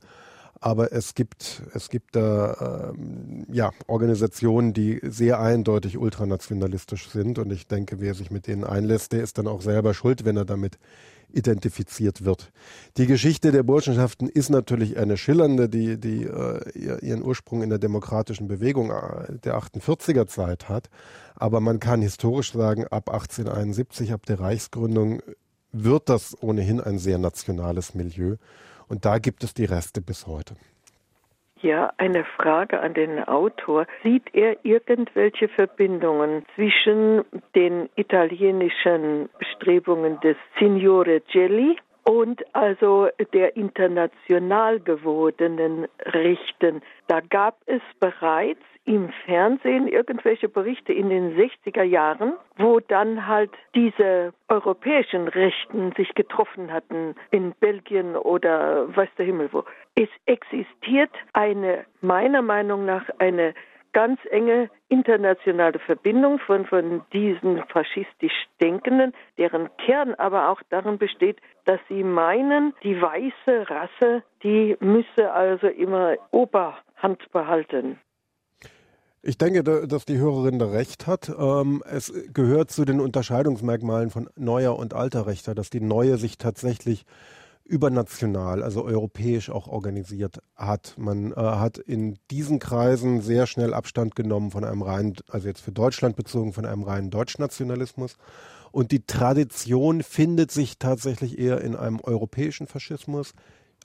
Aber es gibt, es gibt da ähm, ja, Organisationen, die sehr eindeutig ultranationalistisch sind. Und ich denke, wer sich mit denen einlässt, der ist dann auch selber schuld, wenn er damit identifiziert wird. Die Geschichte der Burschenschaften ist natürlich eine schillernde, die, die äh, ihren Ursprung in der demokratischen Bewegung äh, der 48er Zeit hat. Aber man kann historisch sagen, ab 1871, ab der Reichsgründung, wird das ohnehin ein sehr nationales Milieu. Und da gibt es die Reste bis heute. Ja, eine Frage an den Autor. Sieht er irgendwelche Verbindungen zwischen den italienischen Bestrebungen des Signore Gelli und also der international gewordenen Rechten? Da gab es bereits im Fernsehen irgendwelche Berichte in den 60er Jahren, wo dann halt diese europäischen Rechten sich getroffen hatten in Belgien oder weiß der Himmel wo. Es existiert eine, meiner Meinung nach, eine ganz enge internationale Verbindung von, von diesen faschistisch Denkenden, deren Kern aber auch darin besteht, dass sie meinen, die weiße Rasse, die müsse also immer Oberhand behalten. Ich denke, dass die Hörerin da recht hat. Ähm, es gehört zu den Unterscheidungsmerkmalen von neuer und alter Rechter, dass die neue sich tatsächlich übernational, also europäisch auch organisiert hat. Man äh, hat in diesen Kreisen sehr schnell Abstand genommen von einem reinen, also jetzt für Deutschland bezogen, von einem reinen Deutschnationalismus. Und die Tradition findet sich tatsächlich eher in einem europäischen Faschismus.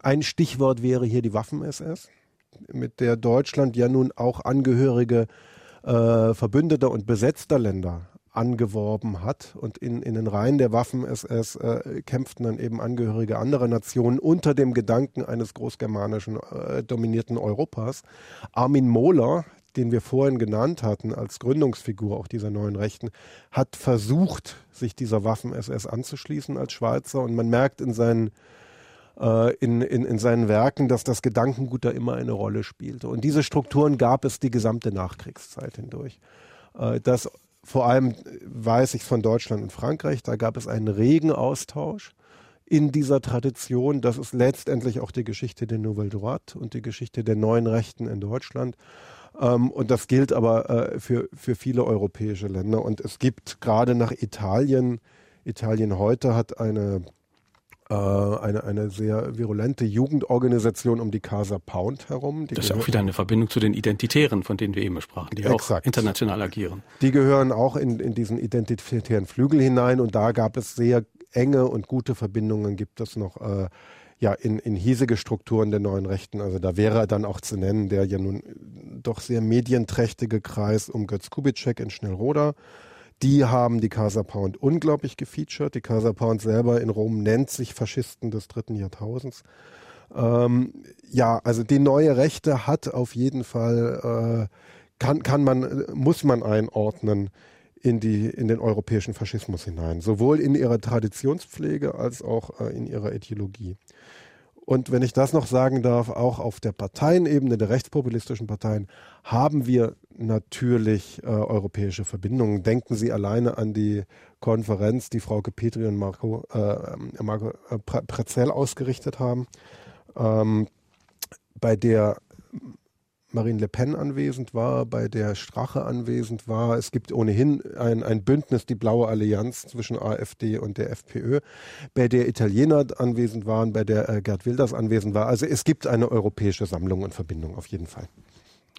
Ein Stichwort wäre hier die Waffen-SS mit der Deutschland ja nun auch Angehörige äh, verbündeter und besetzter Länder angeworben hat. Und in, in den Reihen der Waffen-SS äh, kämpften dann eben Angehörige anderer Nationen unter dem Gedanken eines großgermanischen äh, dominierten Europas. Armin Mohler, den wir vorhin genannt hatten, als Gründungsfigur auch dieser neuen Rechten, hat versucht, sich dieser Waffen-SS anzuschließen als Schweizer. Und man merkt in seinen, in, in, in seinen Werken, dass das Gedankengut da immer eine Rolle spielte. Und diese Strukturen gab es die gesamte Nachkriegszeit hindurch. Äh, das vor allem weiß ich von Deutschland und Frankreich, da gab es einen regen Austausch in dieser Tradition. Das ist letztendlich auch die Geschichte der Nouvelle Droite und die Geschichte der neuen Rechten in Deutschland. Ähm, und das gilt aber äh, für, für viele europäische Länder. Und es gibt gerade nach Italien, Italien heute hat eine äh, eine, eine sehr virulente Jugendorganisation um die Casa Pound herum. Die das ist auch wieder eine Verbindung zu den Identitären, von denen wir eben sprachen, die exakt. auch international agieren. Die gehören auch in, in diesen identitären Flügel hinein und da gab es sehr enge und gute Verbindungen, gibt es noch äh, ja, in, in hiesige Strukturen der neuen Rechten. Also da wäre dann auch zu nennen der ja nun doch sehr medienträchtige Kreis um Götz Kubitschek in Schnellroda, die haben die Casa Pound unglaublich gefeatured. Die Casa Pound selber in Rom nennt sich Faschisten des dritten Jahrtausends. Ähm, ja, also die neue Rechte hat auf jeden Fall, äh, kann, kann man, muss man einordnen in, die, in den europäischen Faschismus hinein, sowohl in ihrer Traditionspflege als auch äh, in ihrer Ideologie. Und wenn ich das noch sagen darf, auch auf der Parteienebene, der rechtspopulistischen Parteien, haben wir natürlich äh, europäische Verbindungen. Denken Sie alleine an die Konferenz, die Frau Petri und Marco, äh, Marco äh, Prezell ausgerichtet haben, ähm, bei der Marine Le Pen anwesend war, bei der Strache anwesend war. Es gibt ohnehin ein, ein Bündnis, die Blaue Allianz zwischen AfD und der FPÖ, bei der Italiener anwesend waren, bei der äh, Gerd Wilders anwesend war. Also es gibt eine europäische Sammlung und Verbindung auf jeden Fall.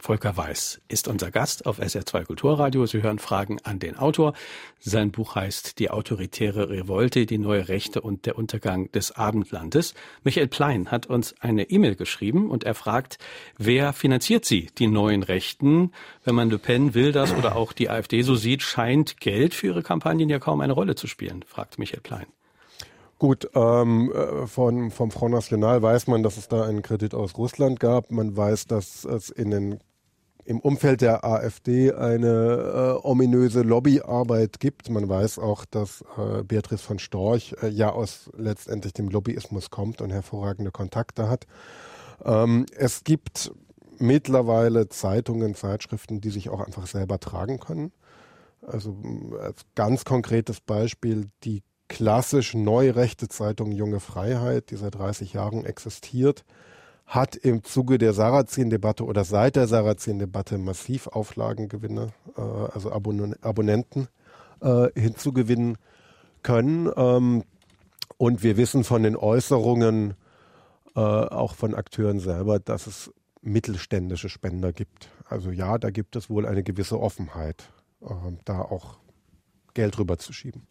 Volker Weiß ist unser Gast auf SR2 Kulturradio. Sie hören Fragen an den Autor. Sein Buch heißt Die autoritäre Revolte, die neue Rechte und der Untergang des Abendlandes. Michael Plein hat uns eine E-Mail geschrieben und er fragt, wer finanziert sie, die neuen Rechten? Wenn man Le Pen, Wilders oder auch die AfD so sieht, scheint Geld für ihre Kampagnen ja kaum eine Rolle zu spielen, fragt Michael Plein. Gut, ähm, äh, von, vom Front National weiß man, dass es da einen Kredit aus Russland gab. Man weiß, dass es in den im Umfeld der AfD eine äh, ominöse Lobbyarbeit gibt. Man weiß auch, dass äh, Beatrice von Storch äh, ja aus letztendlich dem Lobbyismus kommt und hervorragende Kontakte hat. Ähm, es gibt mittlerweile Zeitungen, Zeitschriften, die sich auch einfach selber tragen können. Also als ganz konkretes Beispiel die klassisch neurechte Zeitung Junge Freiheit, die seit 30 Jahren existiert hat im Zuge der Sarrazin-Debatte oder seit der Sarrazin-Debatte massiv Auflagengewinne, äh, also Abon Abonnenten äh, hinzugewinnen können. Ähm, und wir wissen von den Äußerungen äh, auch von Akteuren selber, dass es mittelständische Spender gibt. Also ja, da gibt es wohl eine gewisse Offenheit, ähm, da auch Geld rüberzuschieben.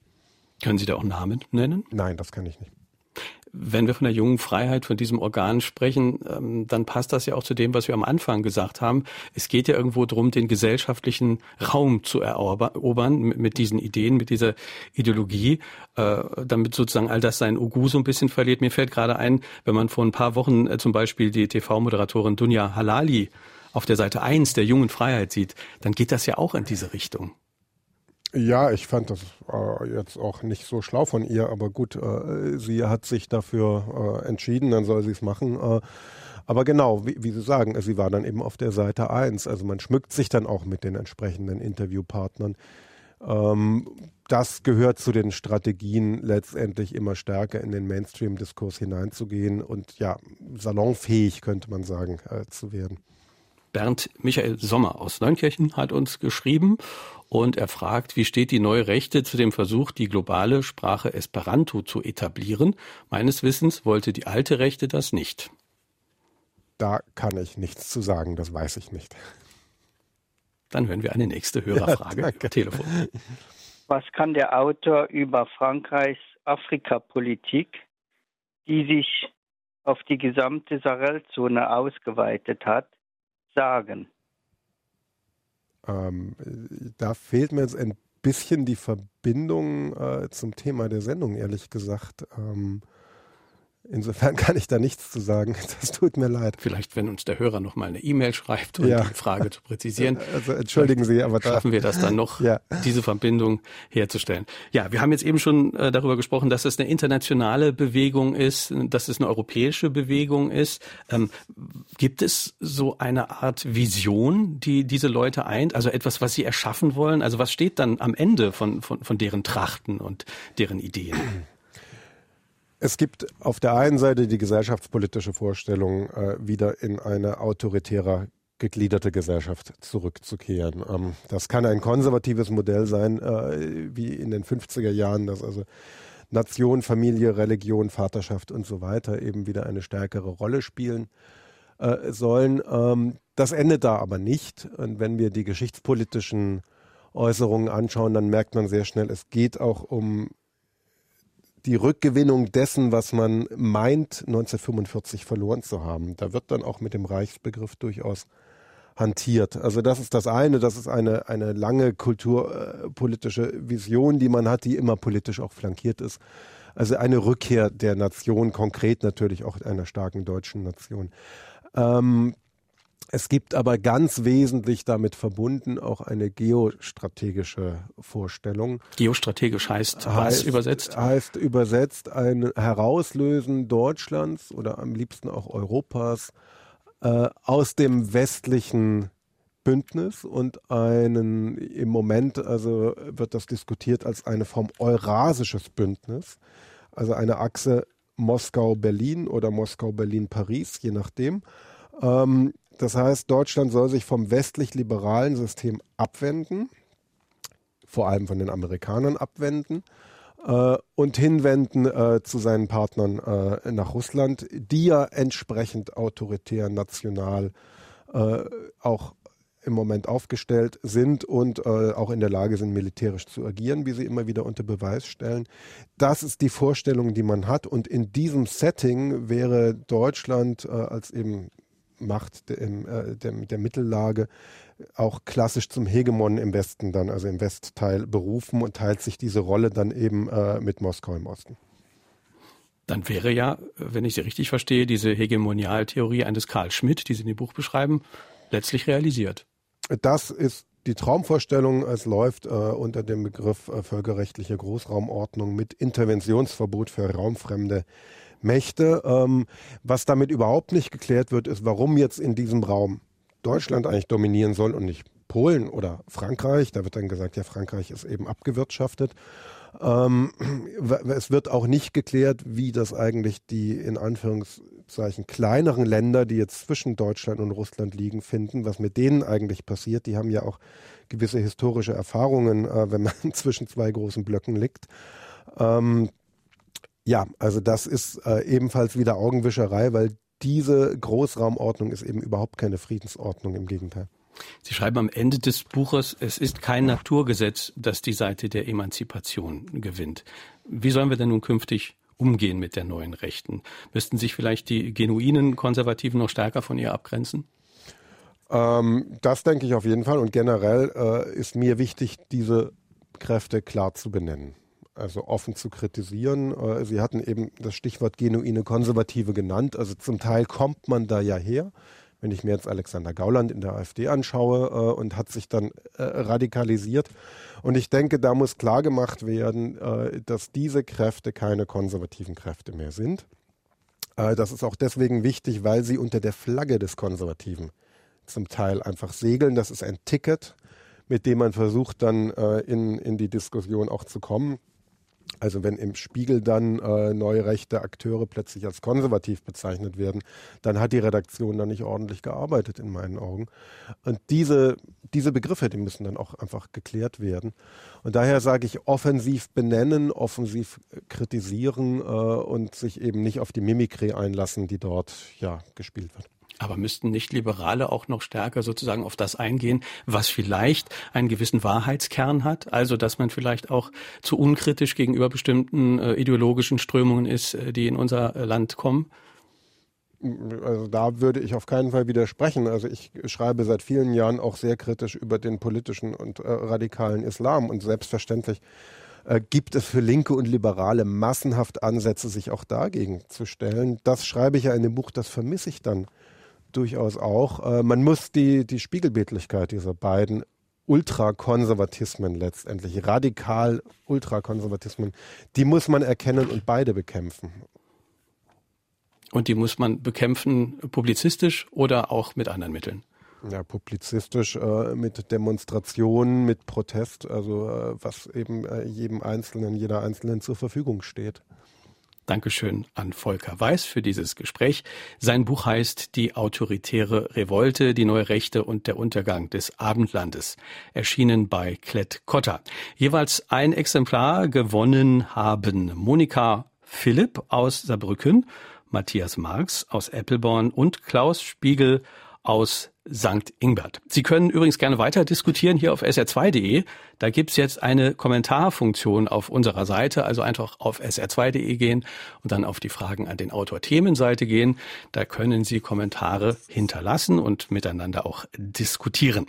Können Sie da auch Namen nennen? Nein, das kann ich nicht. Wenn wir von der jungen Freiheit, von diesem Organ sprechen, ähm, dann passt das ja auch zu dem, was wir am Anfang gesagt haben. Es geht ja irgendwo darum, den gesellschaftlichen Raum zu erobern mit diesen Ideen, mit dieser Ideologie, äh, damit sozusagen all das sein Ugu so ein bisschen verliert. Mir fällt gerade ein, wenn man vor ein paar Wochen äh, zum Beispiel die TV-Moderatorin Dunja Halali auf der Seite 1 der jungen Freiheit sieht, dann geht das ja auch in diese Richtung. Ja, ich fand das äh, jetzt auch nicht so schlau von ihr, aber gut, äh, sie hat sich dafür äh, entschieden, dann soll sie es machen. Äh, aber genau, wie, wie, Sie sagen, sie war dann eben auf der Seite 1. Also man schmückt sich dann auch mit den entsprechenden Interviewpartnern. Ähm, das gehört zu den Strategien, letztendlich immer stärker in den Mainstream-Diskurs hineinzugehen und ja, salonfähig, könnte man sagen, äh, zu werden. Bernd Michael Sommer aus Neunkirchen hat uns geschrieben und er fragt, wie steht die neue Rechte zu dem Versuch, die globale Sprache Esperanto zu etablieren? Meines Wissens wollte die alte Rechte das nicht. Da kann ich nichts zu sagen, das weiß ich nicht. Dann hören wir eine nächste Hörerfrage ja, Telefon. Was kann der Autor über Frankreichs Afrikapolitik, die sich auf die gesamte Sahelzone ausgeweitet hat, sagen? Ähm, da fehlt mir jetzt ein bisschen die Verbindung äh, zum Thema der Sendung, ehrlich gesagt. Ähm, Insofern kann ich da nichts zu sagen. Das tut mir leid. Vielleicht, wenn uns der Hörer noch mal eine E-Mail schreibt, um ja. die Frage zu präzisieren. Also entschuldigen Sie, aber da schaffen wir das dann noch, ja. diese Verbindung herzustellen. Ja, wir haben jetzt eben schon äh, darüber gesprochen, dass es eine internationale Bewegung ist, dass es eine europäische Bewegung ist. Ähm, gibt es so eine Art Vision, die diese Leute eint? Also etwas, was sie erschaffen wollen? Also was steht dann am Ende von, von, von deren Trachten und deren Ideen? Es gibt auf der einen Seite die gesellschaftspolitische Vorstellung, äh, wieder in eine autoritärer gegliederte Gesellschaft zurückzukehren. Ähm, das kann ein konservatives Modell sein, äh, wie in den 50er Jahren, dass also Nation, Familie, Religion, Vaterschaft und so weiter eben wieder eine stärkere Rolle spielen äh, sollen. Ähm, das endet da aber nicht. Und wenn wir die geschichtspolitischen Äußerungen anschauen, dann merkt man sehr schnell, es geht auch um die Rückgewinnung dessen, was man meint, 1945 verloren zu haben. Da wird dann auch mit dem Reichsbegriff durchaus hantiert. Also das ist das eine, das ist eine, eine lange kulturpolitische Vision, die man hat, die immer politisch auch flankiert ist. Also eine Rückkehr der Nation, konkret natürlich auch einer starken deutschen Nation. Ähm, es gibt aber ganz wesentlich damit verbunden auch eine geostrategische Vorstellung. Geostrategisch heißt, heißt was übersetzt? Heißt übersetzt ein Herauslösen Deutschlands oder am liebsten auch Europas äh, aus dem westlichen Bündnis und einen im Moment also wird das diskutiert als eine Form eurasisches Bündnis, also eine Achse Moskau-Berlin oder Moskau-Berlin-Paris, je nachdem. Ähm, das heißt, Deutschland soll sich vom westlich-liberalen System abwenden, vor allem von den Amerikanern abwenden äh, und hinwenden äh, zu seinen Partnern äh, nach Russland, die ja entsprechend autoritär, national äh, auch im Moment aufgestellt sind und äh, auch in der Lage sind, militärisch zu agieren, wie sie immer wieder unter Beweis stellen. Das ist die Vorstellung, die man hat. Und in diesem Setting wäre Deutschland äh, als eben Macht der, äh, der, der Mittellage auch klassisch zum Hegemon im Westen dann, also im Westteil berufen und teilt sich diese Rolle dann eben äh, mit Moskau im Osten. Dann wäre ja, wenn ich Sie richtig verstehe, diese Hegemonialtheorie eines Karl Schmidt, die Sie in dem Buch beschreiben, letztlich realisiert. Das ist die Traumvorstellung. Es läuft äh, unter dem Begriff äh, völkerrechtliche Großraumordnung mit Interventionsverbot für raumfremde Mächte. Ähm, was damit überhaupt nicht geklärt wird, ist, warum jetzt in diesem Raum Deutschland eigentlich dominieren soll und nicht Polen oder Frankreich. Da wird dann gesagt, ja, Frankreich ist eben abgewirtschaftet. Ähm, es wird auch nicht geklärt, wie das eigentlich die in Anführungszeichen kleineren Länder, die jetzt zwischen Deutschland und Russland liegen, finden, was mit denen eigentlich passiert. Die haben ja auch gewisse historische Erfahrungen, äh, wenn man zwischen zwei großen Blöcken liegt. Ähm, ja, also das ist äh, ebenfalls wieder Augenwischerei, weil diese Großraumordnung ist eben überhaupt keine Friedensordnung, im Gegenteil. Sie schreiben am Ende des Buches, es ist kein Naturgesetz, dass die Seite der Emanzipation gewinnt. Wie sollen wir denn nun künftig umgehen mit der neuen Rechten? Müssten sich vielleicht die genuinen Konservativen noch stärker von ihr abgrenzen? Ähm, das denke ich auf jeden Fall. Und generell äh, ist mir wichtig, diese Kräfte klar zu benennen also offen zu kritisieren. Äh, Sie hatten eben das Stichwort genuine Konservative genannt. Also zum Teil kommt man da ja her. Wenn ich mir jetzt Alexander Gauland in der AfD anschaue äh, und hat sich dann äh, radikalisiert. Und ich denke, da muss klar gemacht werden, dass diese Kräfte keine konservativen Kräfte mehr sind. Das ist auch deswegen wichtig, weil sie unter der Flagge des Konservativen zum Teil einfach segeln. Das ist ein Ticket, mit dem man versucht, dann in, in die Diskussion auch zu kommen. Also wenn im Spiegel dann äh, neue rechte Akteure plötzlich als konservativ bezeichnet werden, dann hat die Redaktion da nicht ordentlich gearbeitet in meinen Augen. Und diese, diese Begriffe, die müssen dann auch einfach geklärt werden. Und daher sage ich offensiv benennen, offensiv kritisieren äh, und sich eben nicht auf die Mimikrie einlassen, die dort ja gespielt wird. Aber müssten nicht Liberale auch noch stärker sozusagen auf das eingehen, was vielleicht einen gewissen Wahrheitskern hat? Also, dass man vielleicht auch zu unkritisch gegenüber bestimmten äh, ideologischen Strömungen ist, äh, die in unser äh, Land kommen? Also da würde ich auf keinen Fall widersprechen. Also ich schreibe seit vielen Jahren auch sehr kritisch über den politischen und äh, radikalen Islam und selbstverständlich äh, gibt es für Linke und Liberale massenhaft Ansätze, sich auch dagegen zu stellen. Das schreibe ich ja in dem Buch, das vermisse ich dann durchaus auch. Äh, man muss die, die Spiegelbildlichkeit dieser beiden Ultrakonservatismen letztendlich, radikal Ultrakonservatismen, die muss man erkennen und beide bekämpfen. Und die muss man bekämpfen publizistisch oder auch mit anderen Mitteln? Ja, publizistisch äh, mit Demonstrationen, mit Protest, also äh, was eben äh, jedem Einzelnen, jeder Einzelnen zur Verfügung steht. Dankeschön an Volker Weiß für dieses Gespräch. Sein Buch heißt Die autoritäre Revolte, die neue Rechte und der Untergang des Abendlandes, erschienen bei Klett Cotta. Jeweils ein Exemplar gewonnen haben Monika Philipp aus Saarbrücken, Matthias Marx aus Eppelborn und Klaus Spiegel aus St. Ingbert. Sie können übrigens gerne weiter diskutieren hier auf sr2.de. Da gibt's jetzt eine Kommentarfunktion auf unserer Seite, also einfach auf sr2.de gehen und dann auf die Fragen an den Autor Themenseite gehen. Da können Sie Kommentare hinterlassen und miteinander auch diskutieren.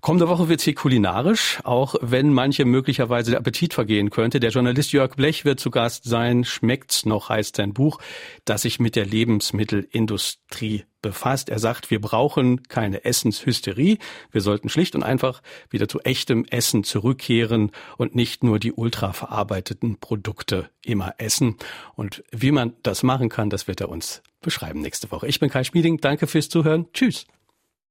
Kommende Woche wird's hier kulinarisch, auch wenn manche möglicherweise der Appetit vergehen könnte. Der Journalist Jörg Blech wird zu Gast sein. Schmeckt's noch heißt sein Buch, das sich mit der Lebensmittelindustrie befasst. Er sagt, wir brauchen keine Essenshysterie. Wir sollten schlicht und einfach wieder zu echtem Essen zurückkehren und nicht nur die ultraverarbeiteten Produkte immer essen. Und wie man das machen kann, das wird er uns beschreiben nächste Woche. Ich bin Kai Schmieding. Danke fürs Zuhören. Tschüss.